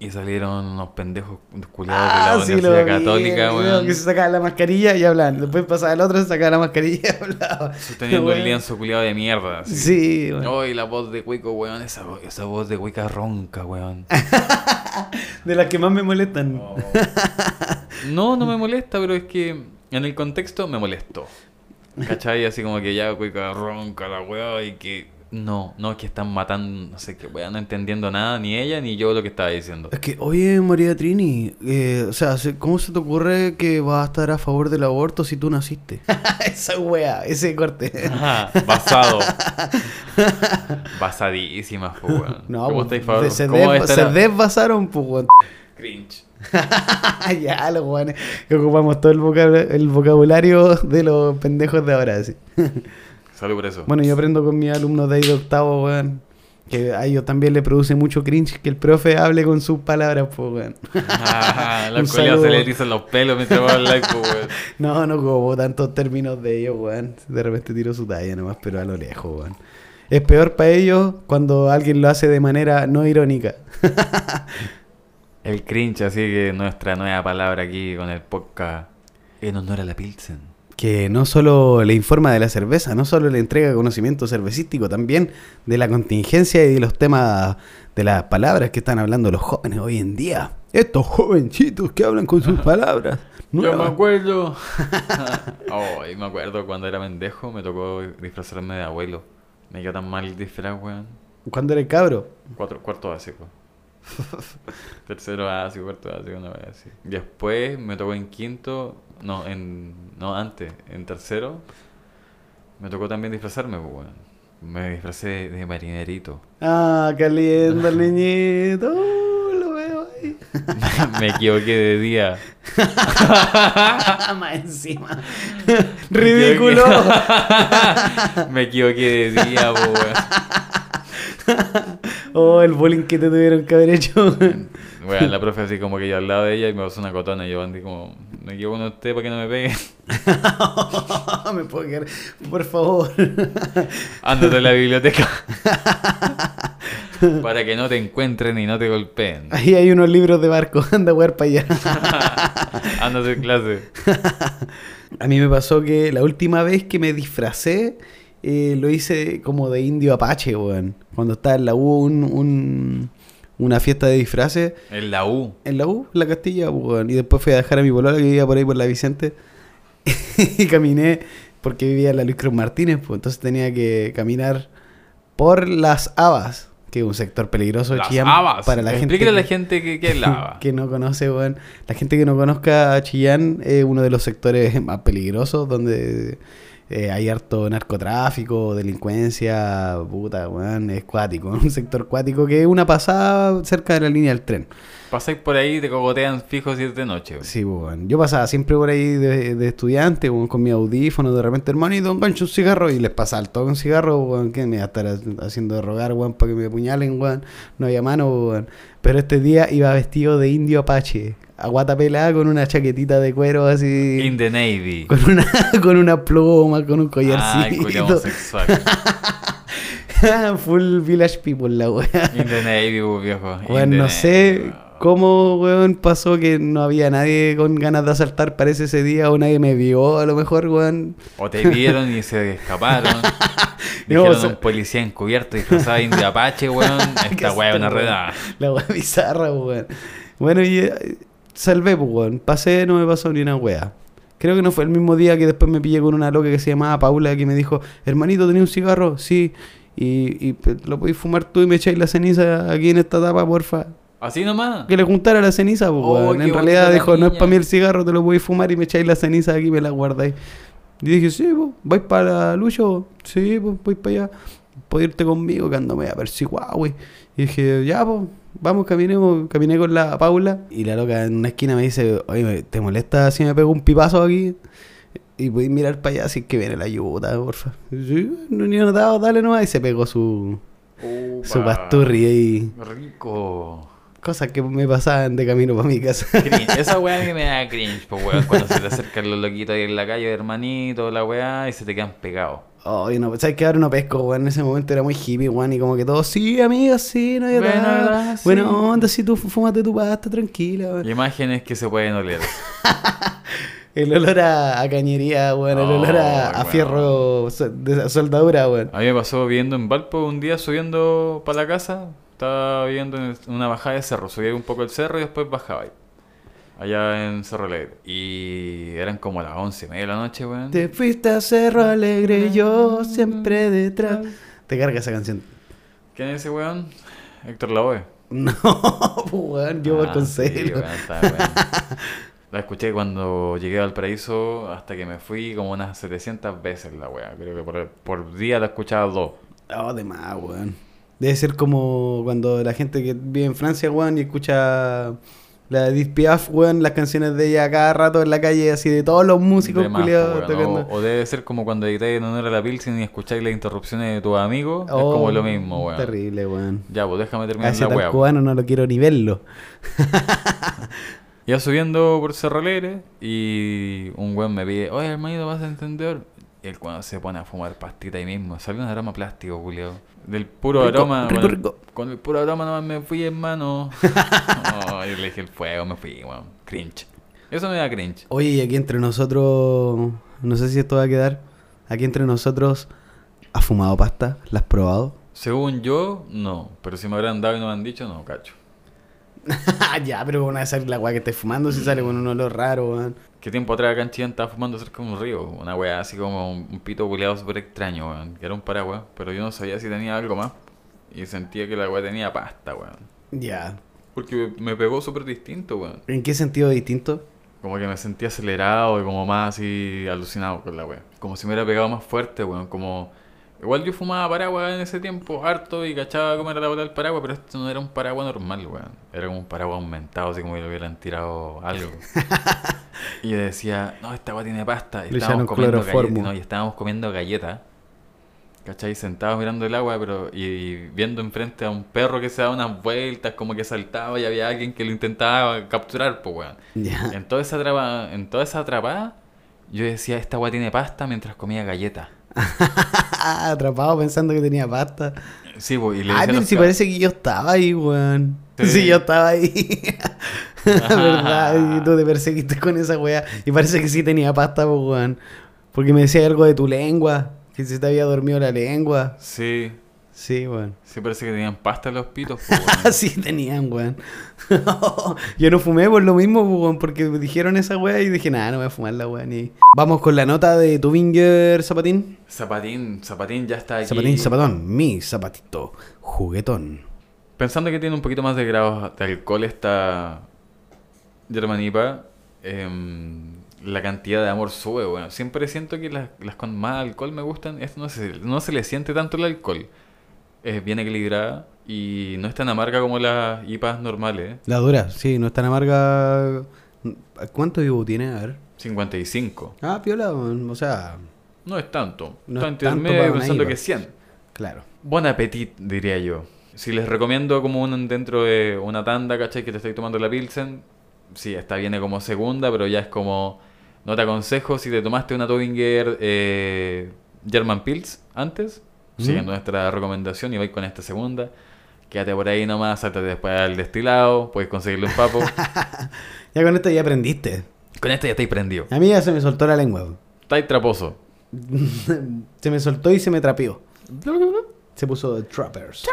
Y salieron unos pendejos culiados Ah, de la sí, Universidad vi, Católica, weón. Que se sacaba la mascarilla y hablaban. Después pasaba el otro, se sacaba la mascarilla y [laughs] hablaba. Sosteniendo el lienzo culiado de mierda. así. Sí, weón. La voz de Cuico, weón. Esa, esa voz de Cuica ronca, weón. [laughs] De las que más me molestan. No, no me molesta, pero es que en el contexto me molestó. ¿Cachai? Así como que ya Cuica ronca la weá y que... No, no, es que están matando, no sé qué weá, no entendiendo nada, ni ella ni yo lo que estaba diciendo. Es que, oye, María Trini, eh, o sea, se- ¿cómo se te ocurre que vas a estar a favor del aborto si tú naciste? [laughs] Esa wea, ese corte. Ajá, basado. Basadísimas, pues, weón. No, ¿Cómo pues, estáis favor? de- se, ¿Cómo des- estará? se desbasaron, pues, weón. Cringe. [laughs] ya, los. Que ocupamos todo el, vocab- el vocabulario de los pendejos de ahora, sí. [laughs] Salud por eso. Bueno, yo aprendo con mis alumnos de ahí de octavo, weón. Que a ellos también le produce mucho cringe que el profe hable con sus palabras, pues, weón. [laughs] Ah, la se le erizan los pelos mientras va live, pues, weón. No, no como tantos términos de ellos, weón. De repente tiro su talla nomás, pero a lo lejos, weón. Es peor para ellos cuando alguien lo hace de manera no irónica. El cringe, así que nuestra nueva palabra aquí con el podcast en honor a la Pilsen. Que no solo le informa de la cerveza, no solo le entrega conocimiento cervecístico, también de la contingencia y de los temas de las palabras que están hablando los jóvenes hoy en día. Estos jovencitos que hablan con sus [laughs] palabras. Yo me nuevas. acuerdo. [laughs] Ay, me acuerdo cuando era pendejo, me tocó disfrazarme de abuelo. Me quedó tan mal el disfraz, weón. Cuando eres cabro. Cuatro, cuarto básico. [laughs] Tercero básico, cuarto básico, una vez así. Después me tocó en quinto, no, en, no, antes, en tercero, me tocó también disfrazarme, pues, weón. Me disfracé de marinerito. Ah, qué lindo [laughs] el niñito. Uh, lo veo ahí. [laughs] me equivoqué de día. Más encima. Ridículo. me equivoqué de día, pues. Oh, el bullying que te tuvieron que haber hecho. [laughs] Weón, la profe así como que yo al lado de ella y me pasó una cotona y yo andé como, me equivoco con usted para que no me pegue. [laughs] me puedo quedar. Por favor. [laughs] Ándate a la biblioteca. para que no te encuentren y no te golpeen. Ahí hay unos libros de barco. Anda a jugar para allá. Ándate en clase. A mí me pasó que la última vez que me disfracé, eh, lo hice como de indio apache, weón. Cuando estaba en la U, un, un- una fiesta de disfraces. En la U. En la U, en la Castilla, weón. Y después fui a dejar a mi polola que vivía por ahí por la Vicente. [laughs] y caminé, porque vivía en la Luis Cruz Martínez, pues entonces tenía que caminar por las habas. que es un sector peligroso de Las Chillán. habas. Para la gente, a la que- gente que, que es la [laughs] haba. que no conoce, weón. La gente que no conozca a Chillán es uno de los sectores más peligrosos donde eh, hay harto narcotráfico, delincuencia, puta, weón, es cuático. [laughs] Un sector cuático que es una pasada cerca de la línea del tren. Pasáis por ahí y te cogotean fijos si es de noche. weón. Sí, pues, weón. Yo pasaba siempre por ahí de, de estudiante, weón, con mi audífono, de repente, hermanito, engancho un cigarro y les pasaba el toque un cigarro, weón, que me iba a estar ha- haciendo de rogar, weón, para que me apuñalen, weón. No había mano, weón. Pero este día iba vestido de indio apache, a guata pelada, con una chaquetita de cuero así. In the Navy. Con una, [laughs] con una pluma, con un collarcito. homosexual. [laughs] Full village people, la weá. In the Navy, viejo. In the no sé cómo, weón, pasó que no había nadie con ganas de asaltar, parece ese día, o nadie me vio, a lo mejor, weón. O te vieron y se escaparon. [laughs] No, Dijeron o sea- un policía encubierto disfrazado de indio apache, weón. Esta weá es una redada. La weá bizarra, weón. Bueno, y eh, salvé, pues, weón. Pasé, no me pasó ni una weá. Creo que no fue el mismo día que después me pillé con una loca que se llamaba Paula que me dijo, hermanito, ¿tenía un cigarro? Sí. Y, y lo podéis fumar tú y me echáis la ceniza aquí en esta tapa, porfa. Así nomás. Que le juntara la ceniza, pues, Oh, En realidad dijo, no es niña. para mí el cigarro, te lo podéis fumar y me echáis la ceniza aquí y me la guardáis. Y dije, sí, pues, ¿vais para Lucho? Sí, pues, voy para allá. ¿Puedes irte conmigo? Que ando media persiguado, güey. Y dije, ya, pues, vamos, caminemos. Caminé con la Paula. Y la loca en una esquina me dice, oye, ¿te molesta si me pego un pipazo aquí? Y voy a mirar para allá así que viene la ayuda, porfa. Sí, no ni notado, dale nomás. Y se pegó su, su pasturri ahí. Rico. Cosas que me pasaban de camino para mi casa. Cringe. Esa [laughs] weá a mí me da cringe, pues weón. Cuando se te acercan los loquitos ahí en la calle, hermanito, la weá, y se te quedan pegados. Ay, no, ¿sabes que ahora no pesco, weón? En ese momento era muy hippie, weón, y como que todos, sí, amiga, sí, no hay Buena nada. sí. Buena onda, si tú fúmate tu pasta, tranquila, weón. Imágenes que se pueden oler. [laughs] El olor a, a cañería, weón, el Oh, olor a, a weón. fierro de soldadura, weón. A mí me pasó viviendo en Valpo un día subiendo para la casa. Estaba viviendo en una bajada de cerro. Subía un poco el cerro y después bajaba ahí. Allá en Cerro Alegre. Y eran como las once y media de la noche, weón. Te fuiste a Cerro Alegre, yo siempre detrás. Te carga esa canción. ¿Quién es ese weón? Héctor Lavoe. [laughs] No, weón, yo voy Ah, con sí, celo. weón, está weón. La escuché cuando llegué al paraíso hasta que me fui como unas 700 veces la weá. Creo que por, por día la escuchaba dos. Oh, de más, weón. Debe ser como cuando la gente que vive en Francia, weón, y escucha la Edith Piaf, weón, las canciones de ella cada rato en la calle, así de todos los músicos De más, culiados po, weón. tocando. o, o debe ser como cuando editáis en honor a la Pilsen y escucháis las interrupciones de tus amigos. es Oh, como lo mismo, weón. Terrible, weón. Ya, pues déjame terminar ese la po. cubano no lo quiero ni verlo. Ya subiendo por Cerro Alegre y un weón me pide, oye hermanito, ¿vas a entender? El cuando se pone a fumar pastita ahí mismo, salió un aroma plástico, Julio. Del puro Rico, aroma, rico, con, el- rico. con el puro aroma nomás me fui, hermano. [laughs] oh, y le dije el fuego, me fui, weón. Cringe. Eso me da cringe. Oye, y aquí entre nosotros, no sé si esto va a quedar, aquí entre nosotros, ¿has fumado pasta? ¿La has probado? Según yo, no. Pero si me habrán dado y no me han dicho, no, cacho. [laughs] ya, pero una vez la weá que estés fumando si sale con un olor raro, weón. ¿Qué tiempo atrás acá en Chillán estaba fumando cerca de un río? Una weá así como un, un pito culeado súper extraño, weón. Que era un paraguas, pero yo no sabía si tenía algo más. Y sentía que la weá tenía pasta, weón. Ya. Porque me pegó súper distinto, weón. ¿En qué sentido distinto? Como que me sentía acelerado y como más así alucinado con la weá. Como si me hubiera pegado más fuerte, weón. Como... Igual yo fumaba paraguas en ese tiempo, harto, y cachaba cómo era la bola del paraguas, pero esto no era un paraguas normal, weón. Era como un paraguas aumentado, así como que le hubieran tirado algo. [laughs] y decía, no, esta weá tiene pasta. Y estábamos comiendo galletas, no, y estábamos comiendo galletas. ¿Cachai? Sentados mirando el agua, pero y, y viendo enfrente a un perro que se daba unas vueltas, como que saltaba y había alguien que lo intentaba capturar, pues weón. En toda esa atrapada, en toda esa atrapada, yo decía, esta agua tiene pasta mientras comía galletas. [laughs] Atrapado pensando que tenía pasta. Sí, pues, y le Ay, decía a pero si parece que yo estaba ahí, weón. Sí. [laughs] Sí, yo estaba ahí. [laughs] ¿Verdad? Y tú te perseguiste con esa weá. Y parece que sí tenía pasta, pues, weón. Porque me decía algo de tu lengua. Que se te había dormido la lengua. Sí, Sí, weón. Sí, parece que tenían pasta en los pitos. [laughs] weón. Así tenían, weón. [laughs] Yo no fumé por lo mismo, weón, porque dijeron esa weá y dije, nada, no voy a fumar la weá ni. Vamos con la nota de Tubinger Zapatín. Zapatín, Zapatín ya está aquí. Zapatín, zapatón, mi zapatito, juguetón. Pensando que tiene un poquito más de grados de alcohol esta Germanipa, em, la cantidad de amor sube, bueno. Siempre siento que las, las con más alcohol me gustan. Esto no se, no se le siente tanto el alcohol. Es bien equilibrada y no es tan amarga como las IPAs normales. ¿eh? La dura, sí, no es tan amarga. ¿Cuánto vivo tiene? A ver. 55. Ah, piola, o sea, No es tanto. No es tanto medio pensando IPA. que 100. claro. Buen apetito, diría yo. Si les recomiendo como un dentro de una tanda, ¿cachai? Que te estáis tomando la Pilsen, sí, esta viene como segunda, pero ya es como... No te aconsejo si te tomaste una Tobinger eh, German Pils antes, Mm. siguiendo nuestra recomendación y vais con esta segunda. Quédate por ahí nomás, saltate después al destilado, puedes conseguirle un papo. [laughs] Ya con esto ya aprendiste. con esta ya estáis prendido. A mí ya se me soltó la lengua. Estáis traposo. [laughs] se me soltó y se me trapeó. Se puso Trappers.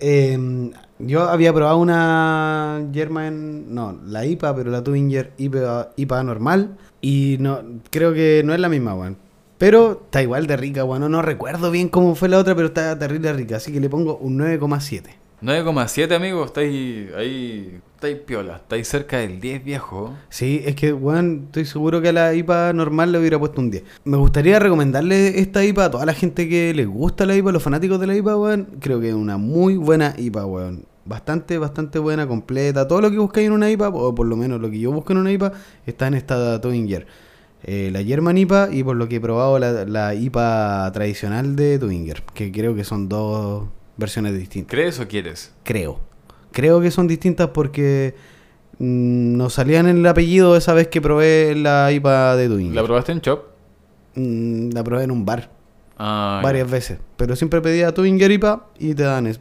Eh, yo había probado una German, no, la IPA, pero la Tubinger IPA, IPA normal. Y no, creo que no es la misma, weón. Pero está igual de rica, weón. No, recuerdo bien cómo fue la otra, pero está terrible rica. Así que le pongo un 9,7. 9,7 amigos, estáis ahí, estáis piola, estáis cerca del 10 viejo. Sí, es que, weón, estoy seguro que a la IPA normal le hubiera puesto un 10. Me gustaría recomendarle esta IPA a toda la gente que le gusta la IPA, los fanáticos de la IPA, weón. Creo que es una muy buena IPA, weón. Bastante, bastante buena, completa. Todo lo que buscáis en una IPA, o por lo menos lo que yo busco en una IPA, está en esta Tubinger. Eh, la German IPA y por lo que he probado la, la IPA tradicional de Tubinger, que creo que son dos versiones distintas. ¿Crees o quieres? Creo. Creo que son distintas porque mm, no salían en el apellido esa vez que probé la IPA de Tubinger. ¿La probaste en Chop? Mm, la probé en un bar Ah, ya. varias veces. Pero siempre pedía Tubinger IPA y te dan eso.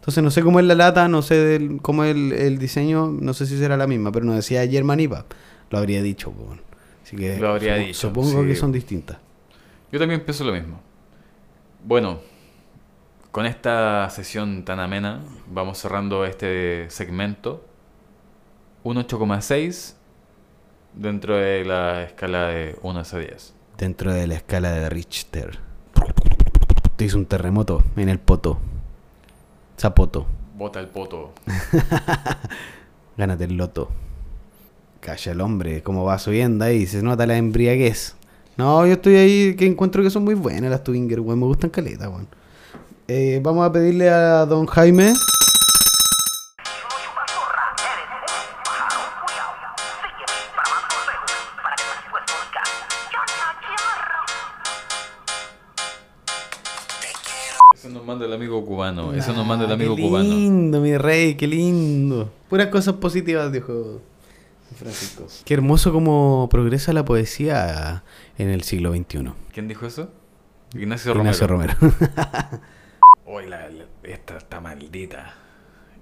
Entonces no sé cómo es la lata, no sé del- cómo es el, el diseño, no sé si será la misma, pero no decía German IPA. Lo habría dicho, pues, bueno. Así que Lo habría dicho, supongo sí. que son distintas. Yo también pienso lo mismo. Bueno, con esta sesión tan amena, vamos cerrando este segmento. Un 8,6 dentro de la escala de 1 a 10. Dentro de la escala de Richter. Te hizo un terremoto en el poto. Zapoto. Bota el poto. [laughs] Gánate el loto. Calla el hombre, cómo va subiendo ahí, se nota la embriaguez. No, yo estoy ahí que encuentro que son muy buenas las Twinger, weón. Me gustan caleta, weón. Eh, vamos a pedirle a don Jaime. Eso nos manda el amigo cubano. Eso nos manda el amigo qué cubano. lindo, mi rey, qué lindo. Puras cosas positivas, dijo Francisco. Qué hermoso como progresa la poesía en el siglo XXI. ¿Quién dijo eso? Ignacio, Ignacio Romero. Romero. [laughs] Hoy la, la- esta está maldita.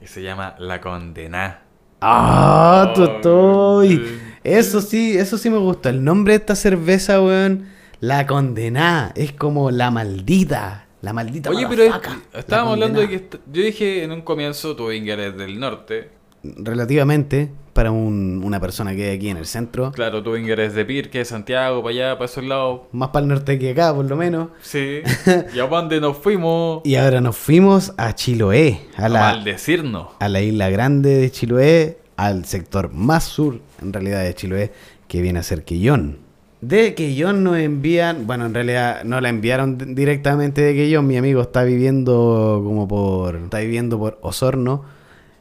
Y se llama La Condená. ¡Ah, Totoy! Eso sí, eso sí me gusta. El nombre de esta cerveza, weón, la condená. Es como la maldita. La maldita Oye, pero es- estábamos hablando de que... Yo dije en un comienzo, tu Inger es del norte. Relativamente, para un- una persona que hay aquí en el centro. Claro, tu Inger es de Pirque, Santiago, para allá, para esos lados. Más para el norte que acá, por lo menos. Sí. [laughs] ¿Y a dónde nos fuimos? Y ahora nos fuimos a Chiloé, a A la, maldecirnos. a la isla grande de Chiloé, al sector más sur, en realidad, de Chiloé, que viene a ser Quillón. De Quillón nos envían, bueno, en realidad no la enviaron directamente de Quillón, mi amigo está viviendo como por, está viviendo por Osorno,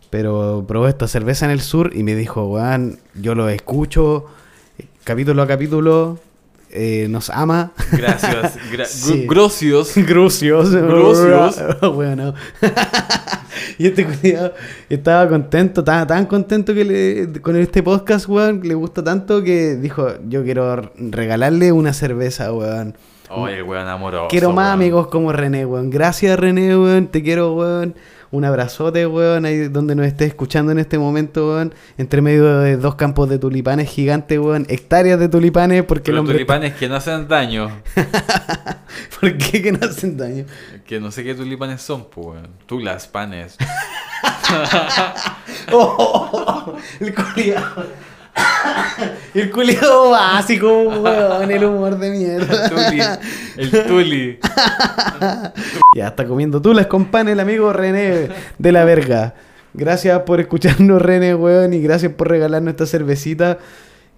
pero probó esta cerveza en el sur y me dijo, weón, yo lo escucho capítulo a capítulo, eh, nos ama. Gracias. gra- [laughs] Sí. gr- Grocios. Grucios. Grucios. bueno. y este culiao estaba contento, estaba tan contento que le, con este podcast, weón, le gusta tanto que dijo, yo quiero regalarle una cerveza, weón. Oye, weón amoroso. quiero más weón. amigos como René, weón. Gracias, René, weón. Te quiero, weón. Un abrazote, weón, ahí donde nos estés escuchando en este momento, weón. Entre medio de dos campos de tulipanes gigantes, weón. Hectáreas de tulipanes porque el Pero hombre... tulipanes que no hacen daño. [laughs] ¿Por qué que no hacen daño? Que no sé qué tulipanes son, pues, weón. Tulas, panes. [laughs] Oh, el culiado. El culiado básico, weón. El humor de mierda. Tuli. El tuli. Ya está comiendo tulas con pan el amigo René de la verga. Gracias por escucharnos, René, weón, y gracias por regalarnos esta cervecita.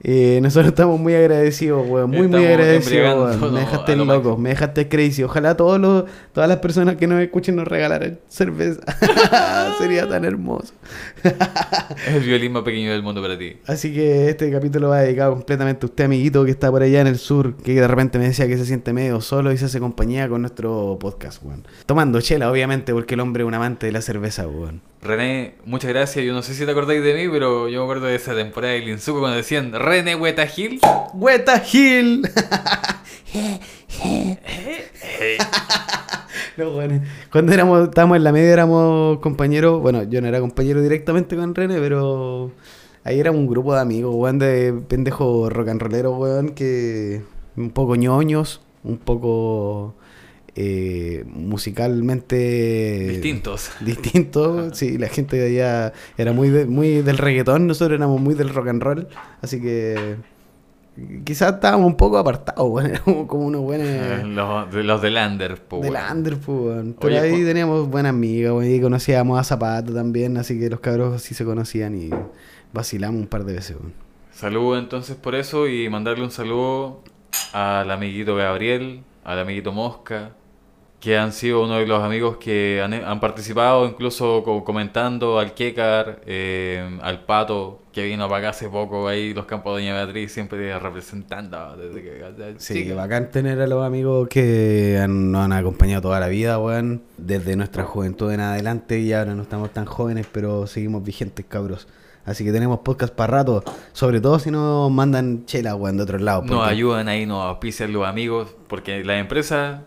Eh, nosotros estamos muy agradecidos, weón. Muy, muy agradecidos, weón. Me dejaste lo loco, máximo. me dejaste crazy. Ojalá todos los, todas las personas que nos escuchen nos regalaran cerveza. [laughs] Sería tan hermoso. Es el violín más pequeño del mundo para ti. Así que este capítulo va dedicado completamente a usted, amiguito, que está por allá en el sur, que de repente me decía que se siente medio solo y se hace compañía con nuestro podcast, weón. Tomando chela, obviamente, porque el hombre es un amante de la cerveza, weón. René, muchas gracias. Yo no sé si te acordáis de mí, pero yo me acuerdo de esa temporada de Linsuko cuando decían René Hueta Gil. ¡Hueta Hill! [laughs] Los weones. Cuando éramos, estábamos en la media éramos compañeros, bueno, yo no era compañero directamente con René, pero ahí era un grupo de amigos, weón, de pendejos rock and rolleros, weón, que un poco ñoños, un poco eh, musicalmente Distintos. distinto. [laughs] Sí, la gente de allá era muy, de- muy del reggaetón, nosotros éramos muy del rock and roll, así que quizás estábamos un poco apartados, [laughs] éramos como unos buenos [laughs] Los, de los del under, pues, weón. Pero Oye, ahí teníamos buenas amigas, weón, y conocíamos a Zapato también, así que los cabros sí se conocían y vacilamos un par de veces, weón. Saludos entonces por eso y mandarle un saludo al amiguito Gabriel, al amiguito Mosca, que han sido uno de los amigos que han, han participado, incluso co- comentando al Kekar, eh, al Pato, que vino para acá hace poco, ahí los campos de Doña Beatriz, siempre representando. Desde que, Sí, chica. bacán tener a los amigos que han- nos han acompañado toda la vida, weón. Desde nuestra juventud en adelante y ahora no estamos tan jóvenes, pero seguimos vigentes, cabros. Así que tenemos podcast para rato, sobre todo si nos mandan chela, weón, de otros lados. Nos ayudan ahí, nos auspician los amigos, porque la empresa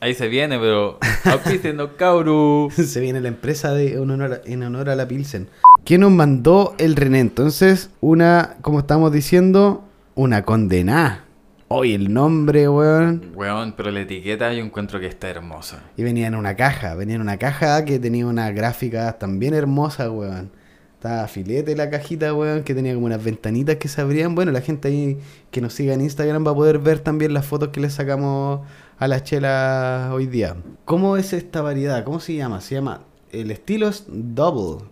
ahí se viene, pero [laughs] los cabros. [laughs] Se viene la empresa de, en, honor a, en honor a la Pilsen. ¿Quién nos mandó el René? Entonces, una, como estamos diciendo, una condenada. Hoy el nombre, weón. Weón, pero la etiqueta yo encuentro que está hermosa. Y venía en una caja, venía en una caja que tenía una gráfica también hermosa, weón. Estaba filete la cajita, weón, que tenía como unas ventanitas que se abrían. Bueno, la gente ahí que nos siga en Instagram va a poder ver también las fotos que le sacamos a las chelas hoy día. ¿Cómo es esta variedad? ¿Cómo se llama? Se llama, el estilo es double,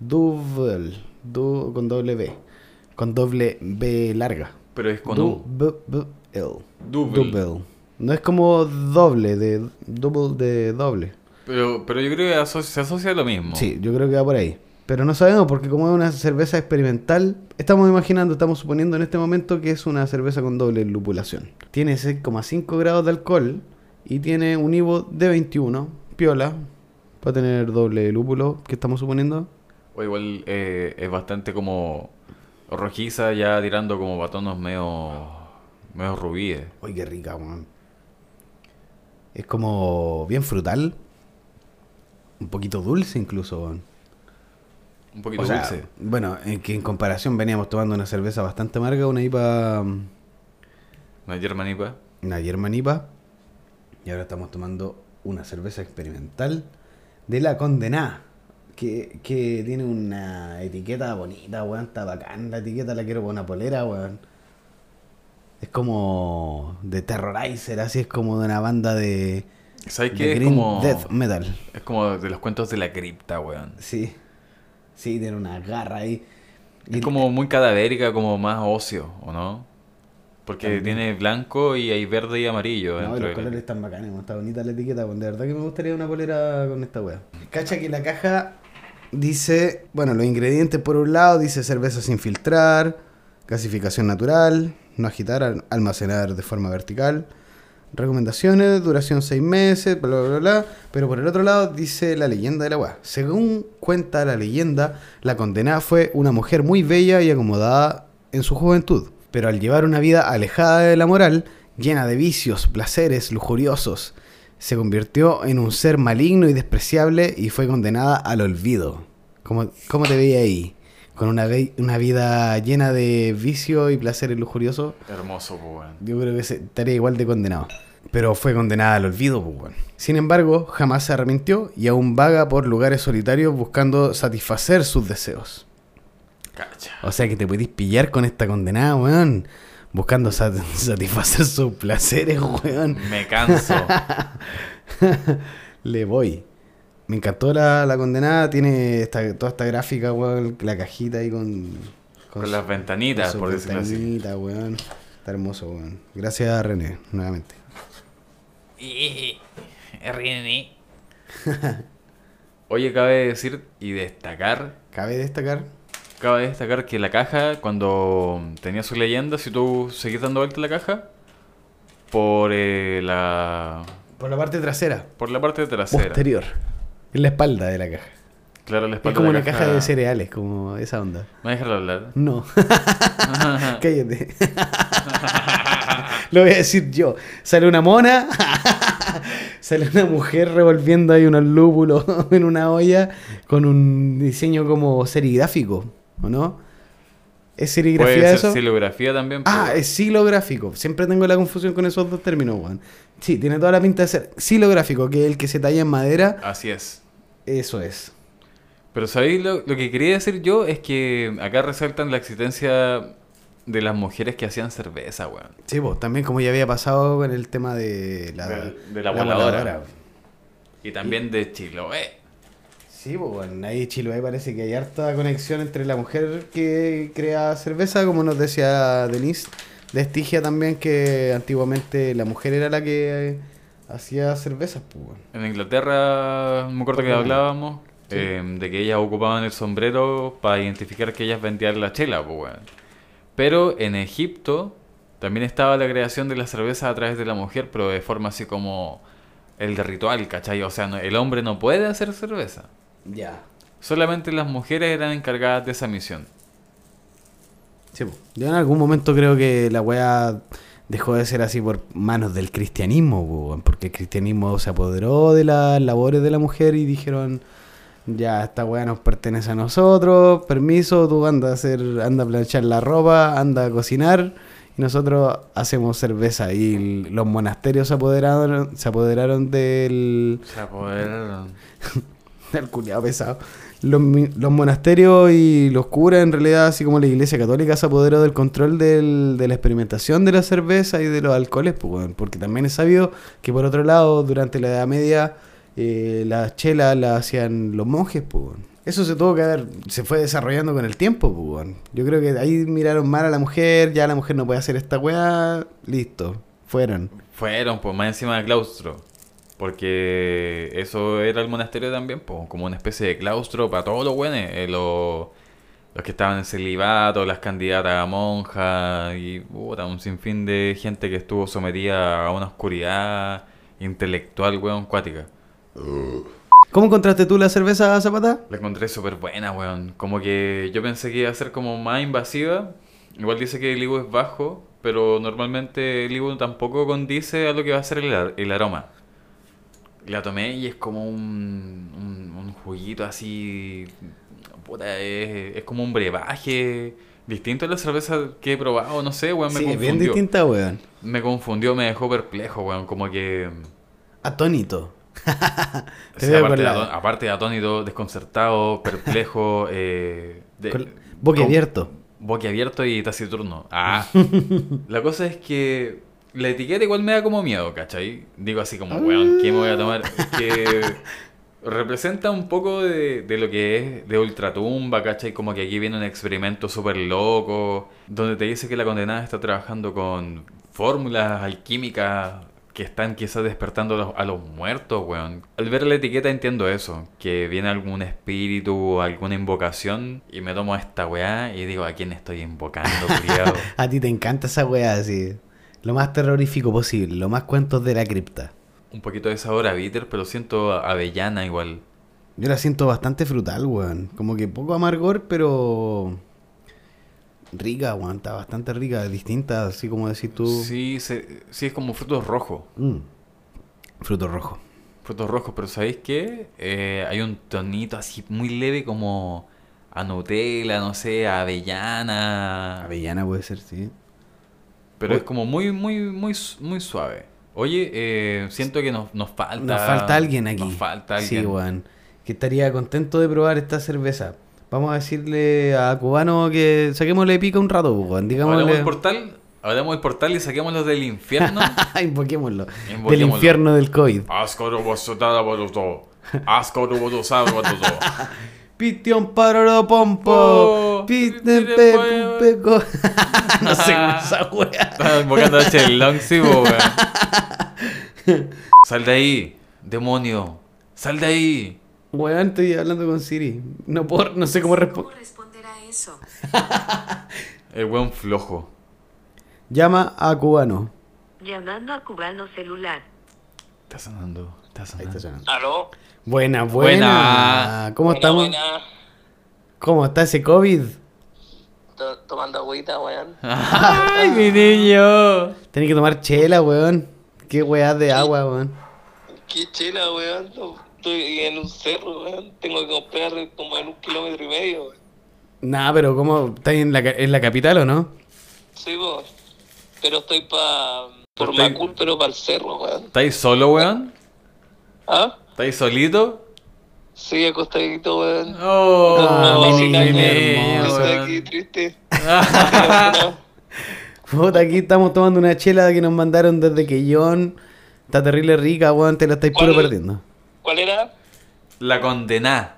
double, du- con doble B, con doble B larga. Pero es con Du- U. b- b- L. Double. Double. No es como doble, de double de doble. Pero, pero yo creo que aso- se asocia a lo mismo. Sí, yo creo que va por ahí. Pero no sabemos porque como es una cerveza experimental, estamos imaginando, estamos suponiendo en este momento que es una cerveza con doble lupulación. Tiene 6,5 grados de alcohol y tiene un IVO de 21, piola, para tener doble lúpulo, que estamos suponiendo. O igual eh, es bastante como rojiza, ya tirando como batonos medio, medio rubíes. Uy, qué rica, weón. Es como bien frutal. Un poquito dulce incluso. Un poquito O sea, dulce. Bueno, en que en comparación veníamos tomando una cerveza bastante amarga, una IPA, mm, Una germanipa. una German IPA, y ahora estamos tomando una cerveza experimental de la condenada, que, que tiene una etiqueta bonita, weón, está bacán la etiqueta, la quiero poner una polera, weón. Es como de Terrorizer, así es como de una banda de, ¿Sabes de qué? Es Green como, Death Metal. es como de los cuentos de la cripta, weón. Sí, sí, tiene una garra ahí. Es como muy cadavérica, como más ocio, ¿o no? Porque También. tiene blanco y hay verde y amarillo. No, y los de- colores están bacanes, está bonita la etiqueta, de verdad que me gustaría una polera con esta wea. Cacha que la caja dice, bueno, los ingredientes por un lado, dice cerveza sin filtrar, gasificación natural, no agitar, al- almacenar de forma vertical, recomendaciones, duración 6 meses, bla, bla, bla, bla, pero por el otro lado dice la leyenda de la wea. Según cuenta la leyenda, la condenada fue una mujer muy bella y acomodada en su juventud, pero al llevar una vida alejada de la moral, llena de vicios, placeres lujuriosos, se convirtió en un ser maligno y despreciable y fue condenada al olvido. ¿Cómo, cómo te veía ahí? Con una, una vida llena de vicio y placeres lujuriosos. Hermoso, pues. Yo creo que estaría igual de condenado. Pero fue condenada al olvido, pues. Sin embargo, jamás se arrepintió y aún vaga por lugares solitarios buscando satisfacer sus deseos. Cacha. O sea que te podéis pillar con esta condenada, weón. Buscando sat- [laughs] satisfacer sus placeres, weón. Me canso. [laughs] Le voy. Me encantó la, la condenada. Tiene esta- toda esta gráfica, weón. La cajita ahí con... Con las ventanitas, por decirlo así. ventanita, weón. Está hermoso, weón. Gracias a René, nuevamente. [laughs] Oye, cabe decir y destacar, Cabe destacar cabe destacar que la caja, cuando tenía su leyenda, si tú seguís dando vuelta la caja, por eh, la por la parte trasera, por la parte trasera. posterior. En la espalda de la caja. Claro, la Es espalda como de la una caja de cereales, como esa onda. ¿Me dejas hablar? No. [laughs] Cállate. Lo voy a decir yo. Sale una mona. Sale una mujer revolviendo ahí unos lúpulos [laughs] en una olla con un diseño como serigráfico, ¿o no? ¿Es serigrafía Puede ser eso? silografía también. Ah, pero- es silográfico. Siempre tengo la confusión con esos dos términos, weón. Sí, tiene toda la pinta de ser silográfico, que es el que se talla en madera. Así es. Eso es. Pero ¿sabéis lo, lo que quería decir yo? Es que acá resaltan la existencia de las mujeres que hacían cerveza, weón. Sí, pues también como ya había pasado con el tema de la, De- de la voladora. Y también de Chiloé. Sí, pues bueno, ahí Chiloé parece que hay harta conexión entre la mujer que crea cerveza, como nos decía Denise, de Estigia también, que antiguamente la mujer era la que hacía cervezas, pues bueno. En Inglaterra, me acuerdo que hablábamos Sí. eh, de que ellas ocupaban el sombrero para identificar que ellas vendían la chela, pues. Pero en Egipto también estaba la creación de la cerveza a través de la mujer, pero de forma así como el ritual, ¿cachai? O sea, no- el hombre no puede hacer cerveza. Ya. Solamente las mujeres eran encargadas de esa misión. Sí. Yo en algún momento creo que la weá dejó de ser así por manos del cristianismo, porque el cristianismo se apoderó de las labores de la mujer y dijeron, ya, esta weá nos pertenece a nosotros, permiso, tú anda a hacer, anda a planchar la ropa, anda a cocinar, y nosotros hacemos cerveza. Y los monasterios se apoderaron, se apoderaron del, Se apoderaron. [laughs] [laughs] el culiao pesado. Los, monasterios y los curas, en realidad, así como la iglesia católica, se apoderó del control del- de la experimentación de la cerveza y de los alcoholes, pues, porque también es sabido que, por otro lado, durante la Edad Media, eh, las chelas las hacían los monjes. Pues. Eso se tuvo que ver, se fue desarrollando con el tiempo. Pues. Yo creo que ahí miraron mal a la mujer, ya la mujer no puede hacer esta weá, listo, fueron. Fueron, pues, más encima del claustro. Porque eso era el monasterio también, pues, como una especie de claustro para todos los buenos. eh, los, los que estaban en celibato, las candidatas a monjas y puta, un sinfín de gente que estuvo sometida a una oscuridad intelectual, weón, cuática. ¿Cómo encontraste tú la cerveza Zapata? La encontré súper buena, weón. Como que yo pensé que iba a ser como más invasiva. Igual dice que el IBU es bajo, pero normalmente el IBU tampoco condice a lo que va a ser el, el aroma. La tomé y es como un, un, un juguito así. Puta, es, es como un brebaje. Distinto a la cerveza que he probado, no sé, weón, me Sí, bien confundió. distinta, weón. Me confundió, me dejó perplejo, weón. Como que. Atónito. [laughs] Veo aparte, de aparte de atónito, desconcertado, perplejo, [laughs] eh, de- boquiabierto. Boquiabierto y taciturno. Ah. [laughs] la cosa es que la etiqueta igual me da como miedo, ¿cachai? Digo así como, weón, ¿qué me voy a tomar? Que [laughs] representa un poco de, de lo que es de ultratumba, ¿cachai? Como que aquí viene un experimento súper loco, donde te dice que la condenada está trabajando con fórmulas alquímicas que están quizás despertando a los, a los muertos, weón. Al ver la etiqueta entiendo eso, que viene algún espíritu, alguna invocación, y me tomo esta weá y digo, ¿a quién estoy invocando, criado? [laughs] A ti te encanta esa weá así. Lo más terrorífico posible, lo más cuentos de la cripta. un poquito de sabor a bitter, pero siento avellana igual. Yo la siento bastante frutal, weón. Como que poco amargor, pero. Rica, weón. Está bastante rica, distinta, así como decís tú. Sí, se- sí es como frutos rojos. Mm. Fruto rojo. Frutos rojos, pero ¿sabéis qué? Eh, hay un tonito así muy leve como a Nutella, no sé, a avellana. Avellana puede ser, sí. Pero Uy. es como muy, muy, muy, muy suave. Oye, eh, siento que nos, nos falta. Nos falta alguien aquí. Nos falta alguien. Sí, weón. Que estaría contento de probar esta cerveza. Vamos a decirle a Cubano que saquémosle pica un rato. Hablamos Digámosle. del portal, hablamos del portal y saquémoslo del infierno. [laughs] Invoquémoslo. Del Invoquémoslo. infierno del COVID. Ascoro vosotara vosoto. Ascoro vosotara vosoto. [laughs] Pition paroro pompo. Oh, Piten pite, pe pe- peco. [laughs] No sé cómo esa wea. Estaba invocando a Chelong, sí, weón. [laughs] Sal de ahí, demonio. Sal de ahí. Weón, estoy hablando con Siri. No, puedo- no sé cómo responder. ¿Cómo responder a eso? [laughs] El weón flojo. Llama a Cubano. Llamando a cubano celular. Está sonando, está Ahí sonando. está sonando. ¿Aló? Buena, buena. Buena. ¿Cómo Buena, estamos? buena. ¿Cómo está ese COVID? To- Tomando agüita, weón. [laughs] ¡Ay, mi niño! Tenés que tomar chela, weón. Qué weá de agua, weón. Qué chela, weón. Estoy en un cerro, weón. Tengo que comprar como en un kilómetro y medio, weón. Nah, pero ¿cómo? ¿Estás en la, ca- en la capital o no? Sí, weón. Pero estoy pa... Por Estoy- Macul, pero para el cerro, weón. ¿Estáis solo, weón? ¿Ah? ¿Estáis solito? Sí, acostadito, weón. Oh, No, hermoso. Estoy aquí triste. [laughs] Puta, aquí estamos tomando una chela que nos mandaron desde Quellón. Está terrible rica, weón. Te la estáis puro perdiendo. ¿Cuál era? La condená.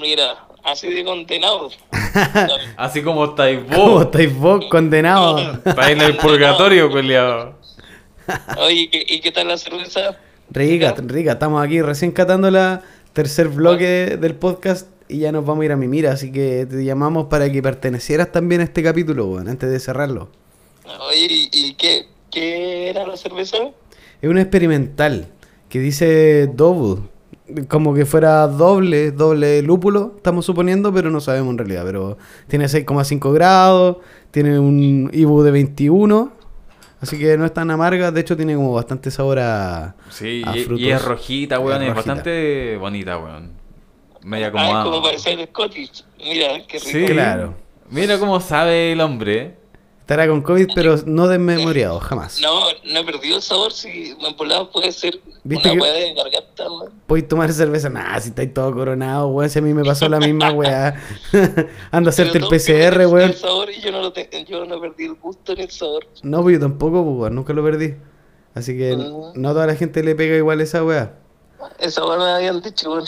Mira, así de condenado. [laughs] Así como estáis ¿Cómo vos. estáis vos condenados? Estáis en el purgatorio, culiao. Oye, ¿y qué, y qué tal la cerveza? Rica, rica. Estamos aquí recién catando la tercer bloque del podcast y ya nos vamos a ir a Mimira. Así que te llamamos para que pertenecieras también a este capítulo, antes de cerrarlo. Oye, ¿y, y qué, qué era la cerveza? Es una experimental que dice double. Como que fuera doble, doble lúpulo, estamos suponiendo, pero no sabemos en realidad. Pero tiene 6,5 grados, tiene un IBU de 21, así que no es tan amarga. De hecho, tiene como bastante sabor a, Sí, a y, es rojita, weón. Es Es, rojita. bastante bonita, weón. Media Ah, es como parecer el Scottish. Mira, qué rico. Sí, Claro. Mira cómo sabe el hombre. Estará con COVID, pero no desmemoriado, jamás. No, no he perdido el sabor. Si en volado puede ser ¿Viste una que- hueá de garganta, weón. Podéis tomar cerveza, nah, si estáis todo coronado, weón. Si a mí me pasó la misma weá. [laughs] Ando a hacerte el PCR, weón. El sabor y yo no, lo te- yo no perdí el gusto ni el sabor. No, pues yo tampoco, pues, weón, nunca lo perdí. Así que Mm. no a toda la gente le pega igual esa weá. Esa hueá me habían dicho, weón.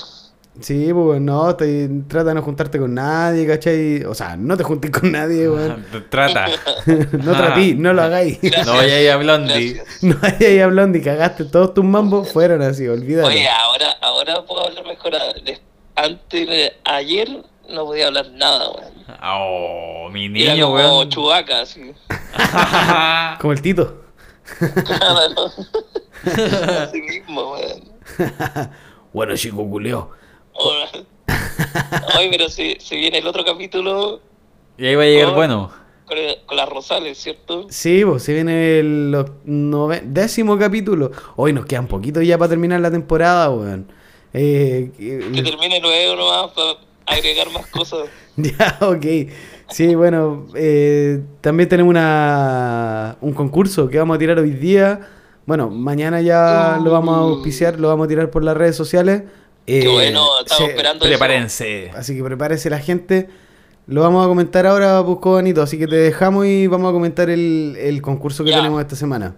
Sí, pues no, te, trata de no juntarte con nadie, ¿cachai? O sea, no te juntes con nadie, weón. Trata. [laughs] no tratí, no lo hagáis. No vayáis a Blondie. Gracias. no vayáis hablando y cagaste. Todos tus mambos fueron así, olvídalo. Oye, ahora, ahora puedo hablar mejor. Antes, de- ayer no podía hablar nada, weón. Oh, mi Era niño, como weón. chubaca, así. [laughs] Como el Tito. [laughs] Nada, no. Así mismo, weón. bueno, chico culeo. [laughs] Oye, pero si, si viene el otro capítulo Y ahí va a llegar Oh. bueno. con, el- con las Rosales, ¿cierto? Sí, pues se viene el nove- décimo capítulo. Hoy nos quedan poquito ya para terminar la temporada, weón. Eh, que- Que termine luego nomás para agregar más cosas. [laughs] Ya, ok. Sí, bueno, eh, también tenemos una, un concurso que vamos a tirar hoy día. Bueno, mañana ya lo vamos a auspiciar, lo vamos a tirar por las redes sociales. Qué Eh, bueno, estamos se- esperando eso. Prepárense. Así que prepárese la gente. Lo vamos a comentar ahora, Busco Bonito. Así que te dejamos y vamos a comentar el, el concurso que Ya. tenemos esta semana.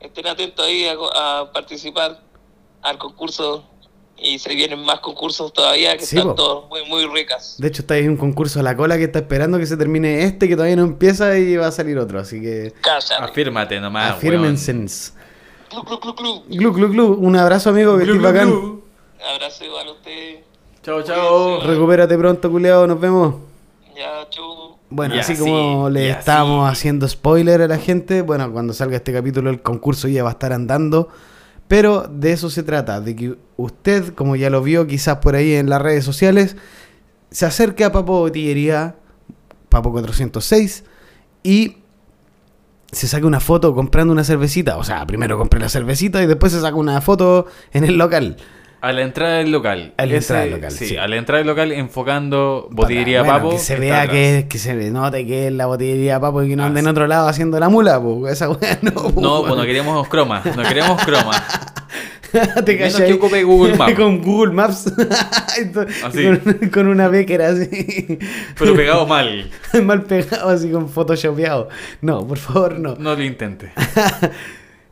Estén atentos ahí a, a participar al concurso. Y se vienen más concursos todavía que Sí, están po. todos muy, muy ricas. De hecho, está ahí un concurso a la cola que está esperando que se termine este, que todavía no empieza y va a salir otro. Así que Cállate. Afírmate nomás, afírmense. Club, club, club, club. Glu, glu, glu. Un abrazo, amigo, que Glu, estés glu, bacán. Abrazo igual a ustedes. Chao, chao. Recupérate pronto, culeado. Nos vemos. Ya, chu. Bueno, así así, como le así. haciendo spoiler a la gente, bueno, cuando salga este capítulo el concurso ya va a estar andando. Pero de eso se trata, de que usted, como ya lo vio quizás por ahí en las redes sociales, se acerque a Papo Botillería, Papo 406, y se saque una foto comprando una cervecita. O sea, primero compre la cervecita y después se saca una foto en el local. A la entrada del local. A la Ese- entrada del local, Sí, sí. a la entrada del local enfocando botillería Para- bueno, Papo. Que se vea que, que se note que es la botillería papo y que no Ah, ande en otro lado haciendo la mula, pues esa weá [laughs] no. po, No, pues no queremos croma. No queremos croma. [laughs] Te Menos que ocupe Google Maps. [laughs] con Google Maps. Así. Con, con una becker así. Pero pegado mal. Mal pegado, así con photoshopeado. No, por favor, no. No lo intente.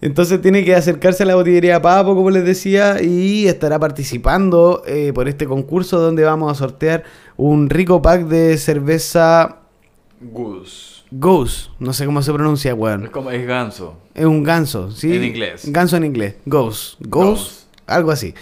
Entonces tiene que acercarse a la botillería Papo, como les decía, y estará participando eh, por este concurso donde vamos a sortear un rico pack de cerveza Goose. Goose. No sé cómo se pronuncia, Es weón. como es ganso. Es un ganso, ¿sí? En inglés. Ganso en inglés. Goose. Goose. Goose. Algo así.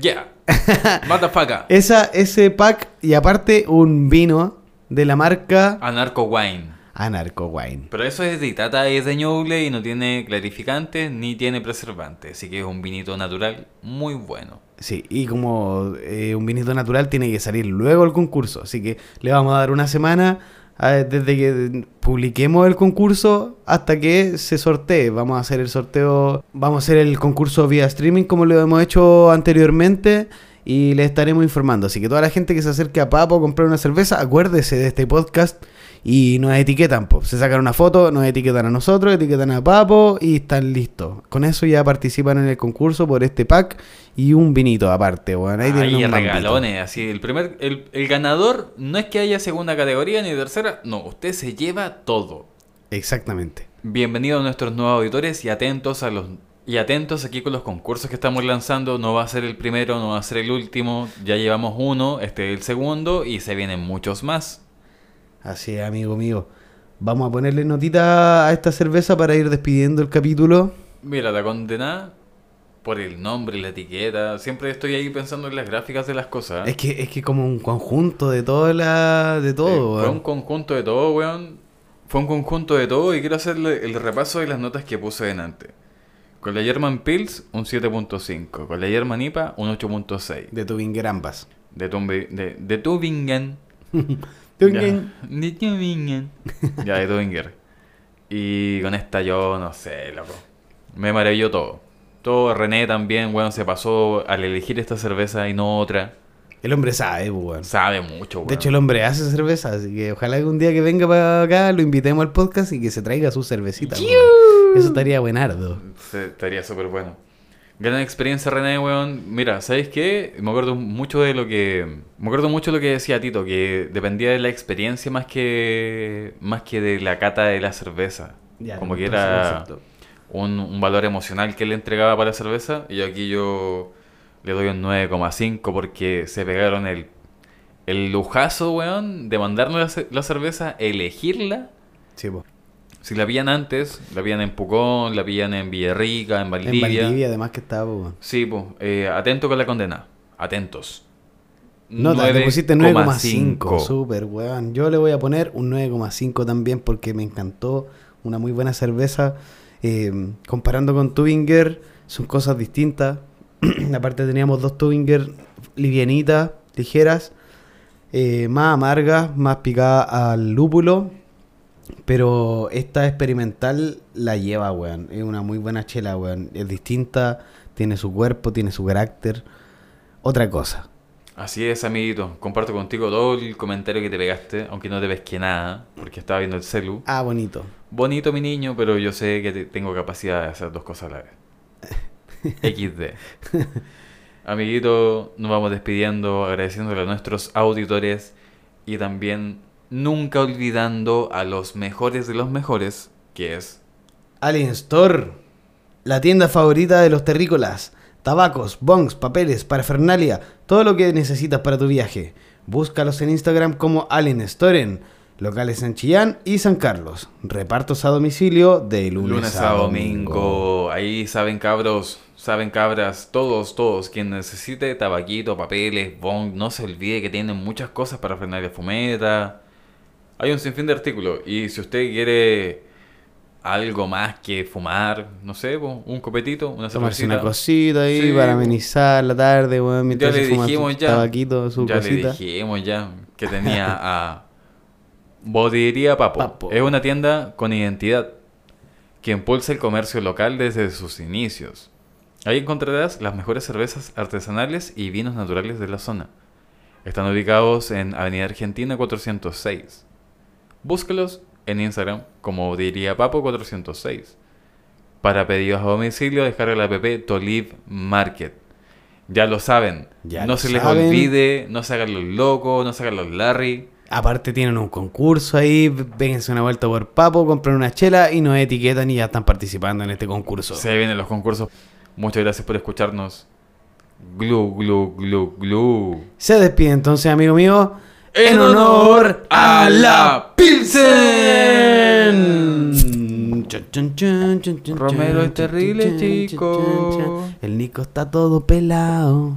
Yeah. [laughs] Motherfucker. Esa, ese pack y aparte un vino de la marca Anarco Wine. Anarco Wine. Pero eso es de Itata, es de Ñuble y no tiene clarificantes ni tiene preservantes. Así que es un vinito natural muy bueno. Sí, y como eh, un vinito natural tiene que salir luego el concurso. Así que le vamos a dar una semana desde que publiquemos el concurso hasta que se sortee. Vamos a hacer el sorteo, vamos a hacer el concurso vía streaming como lo hemos hecho anteriormente y le estaremos informando. Así que toda la gente que se acerque a Papo a comprar una cerveza, acuérdese de este podcast y nos etiquetan. po. Se sacan una foto, nos etiquetan a nosotros, etiquetan a Papo y están listos. Con eso ya participan en el concurso por este pack y un vinito aparte. Bueno, ahí un regalones, así. El primer, el, el ganador no es que haya segunda categoría ni tercera. No, usted se lleva todo. Exactamente. Bienvenidos a nuestros nuevos auditores y atentos a los y atentos aquí con los concursos que estamos lanzando. No va a ser el primero, no va a ser el último. Ya llevamos uno, este es el segundo y se vienen muchos más. Así es, amigo mío. Vamos a ponerle notita a esta cerveza para ir despidiendo el capítulo. Mira, la condenada por el nombre y la etiqueta. Siempre estoy ahí pensando en las gráficas de las cosas. Es que es que como un conjunto de toda la de Eh, todo. fue weón. un conjunto de todo, weón. Fue un conjunto de todo y quiero hacerle el repaso de las notas que puse delante. Con la German Pills, un 7.5. Con la German IPA, un 8.6. De Tubinger ambas. De, Tumbi- de, de Tübingen. [laughs] Tubinger. Ya, [laughs] ya, de Tübinger. Y con esta yo, no sé, loco. Me maravilló todo. Todo, René también, weón, se pasó al elegir esta cerveza y no otra. El hombre sabe, pues, weón. Sabe mucho, weón. De hecho, el hombre hace cerveza, así que ojalá que un día que venga para acá lo invitemos al podcast y que se traiga su cervecita. weón. Eso estaría buenardo. Se- estaría súper bueno. Gran experiencia, René, weón. Mira, ¿sabes qué? Me acuerdo mucho de lo que. Me acuerdo mucho de lo que decía Tito, que dependía de la experiencia más que. más que de la cata de la cerveza. Ya, Como que era un, un valor emocional que él entregaba para la cerveza. Y aquí yo le doy un 9,5 porque se pegaron el. El lujazo, weón, de mandarnos la cerveza, elegirla. Sí, po. Si la pillan antes, la pillan en Pucón, la pillan en Villarrica, en En Valdivia. Valdivia, además que po, weón. Sí, pues, eh, atento con la condena. Atentos. Nota, le pusiste 9,5. 9,5. Súper, weón. Yo le voy a poner un 9,5 también porque me encantó. Una muy buena cerveza. Eh, comparando con Tubinger, son cosas distintas. [clears throat] Aparte teníamos dos Tubinger livianitas, ligeras, eh, más amargas, más picadas al lúpulo. Pero esta experimental la lleva, weón. Es una muy buena chela, weón. Es distinta, tiene su cuerpo, tiene su carácter. Otra cosa. Así es, amiguito. Comparto contigo todo el comentario que te pegaste, aunque no te pesqué nada, porque estaba viendo el celu. Ah, bonito. Bonito, mi niño, pero yo sé que te- tengo capacidad de hacer dos cosas a la vez. [laughs] XD. Amiguito, nos vamos despidiendo, agradeciéndole a nuestros auditores y también nunca olvidando a los mejores de los mejores, que es Alien Store, la tienda favorita de los terrícolas. Tabacos, bongs, papeles, parafernalia, todo lo que necesitas para tu viaje. Búscalos en Instagram como Alien Storen, locales en Chillán y San Carlos. Repartos a domicilio de lunes, Lunes a domingo. Ahí saben cabros, saben cabras, todos, todos. Quien necesite tabaquito, papeles, bong, no se olvide que tienen muchas cosas para frenar la fumeta. Hay un sinfín de artículos. Y si usted quiere algo más que fumar, no sé, un copetito, una Tomarse una cosita ahí Sí, para amenizar la tarde, weón, Ya mientras le se fuma dijimos su ya. tabaquito, su ya le dijimos ya que tenía [laughs] a Botillería Papo. Papo. Es una tienda con identidad. que impulsa el comercio local desde sus inicios. Ahí encontrarás las mejores cervezas artesanales y vinos naturales de la zona. Están ubicados en Avenida Argentina 406. Búscalos en Instagram como diría Papo 406. Para pedidos a domicilio, descarga la app Toliv Market. Ya lo saben. Ya no lo se les saben. olvide, no se hagan los locos, no se hagan los Larry. Aparte tienen un concurso ahí, vénganse una vuelta por Papo, compren una chela y nos etiquetan y ya están participando en este concurso. Se vienen los concursos. Muchas gracias por escucharnos. Glu, glu, glu, glu. Se despide entonces, amigo mío en honor a la Pilsen. Romero es terrible, chico. El Nico está todo pelado.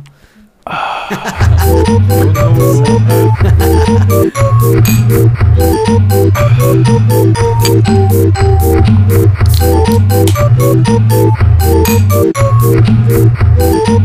[laughs] [laughs]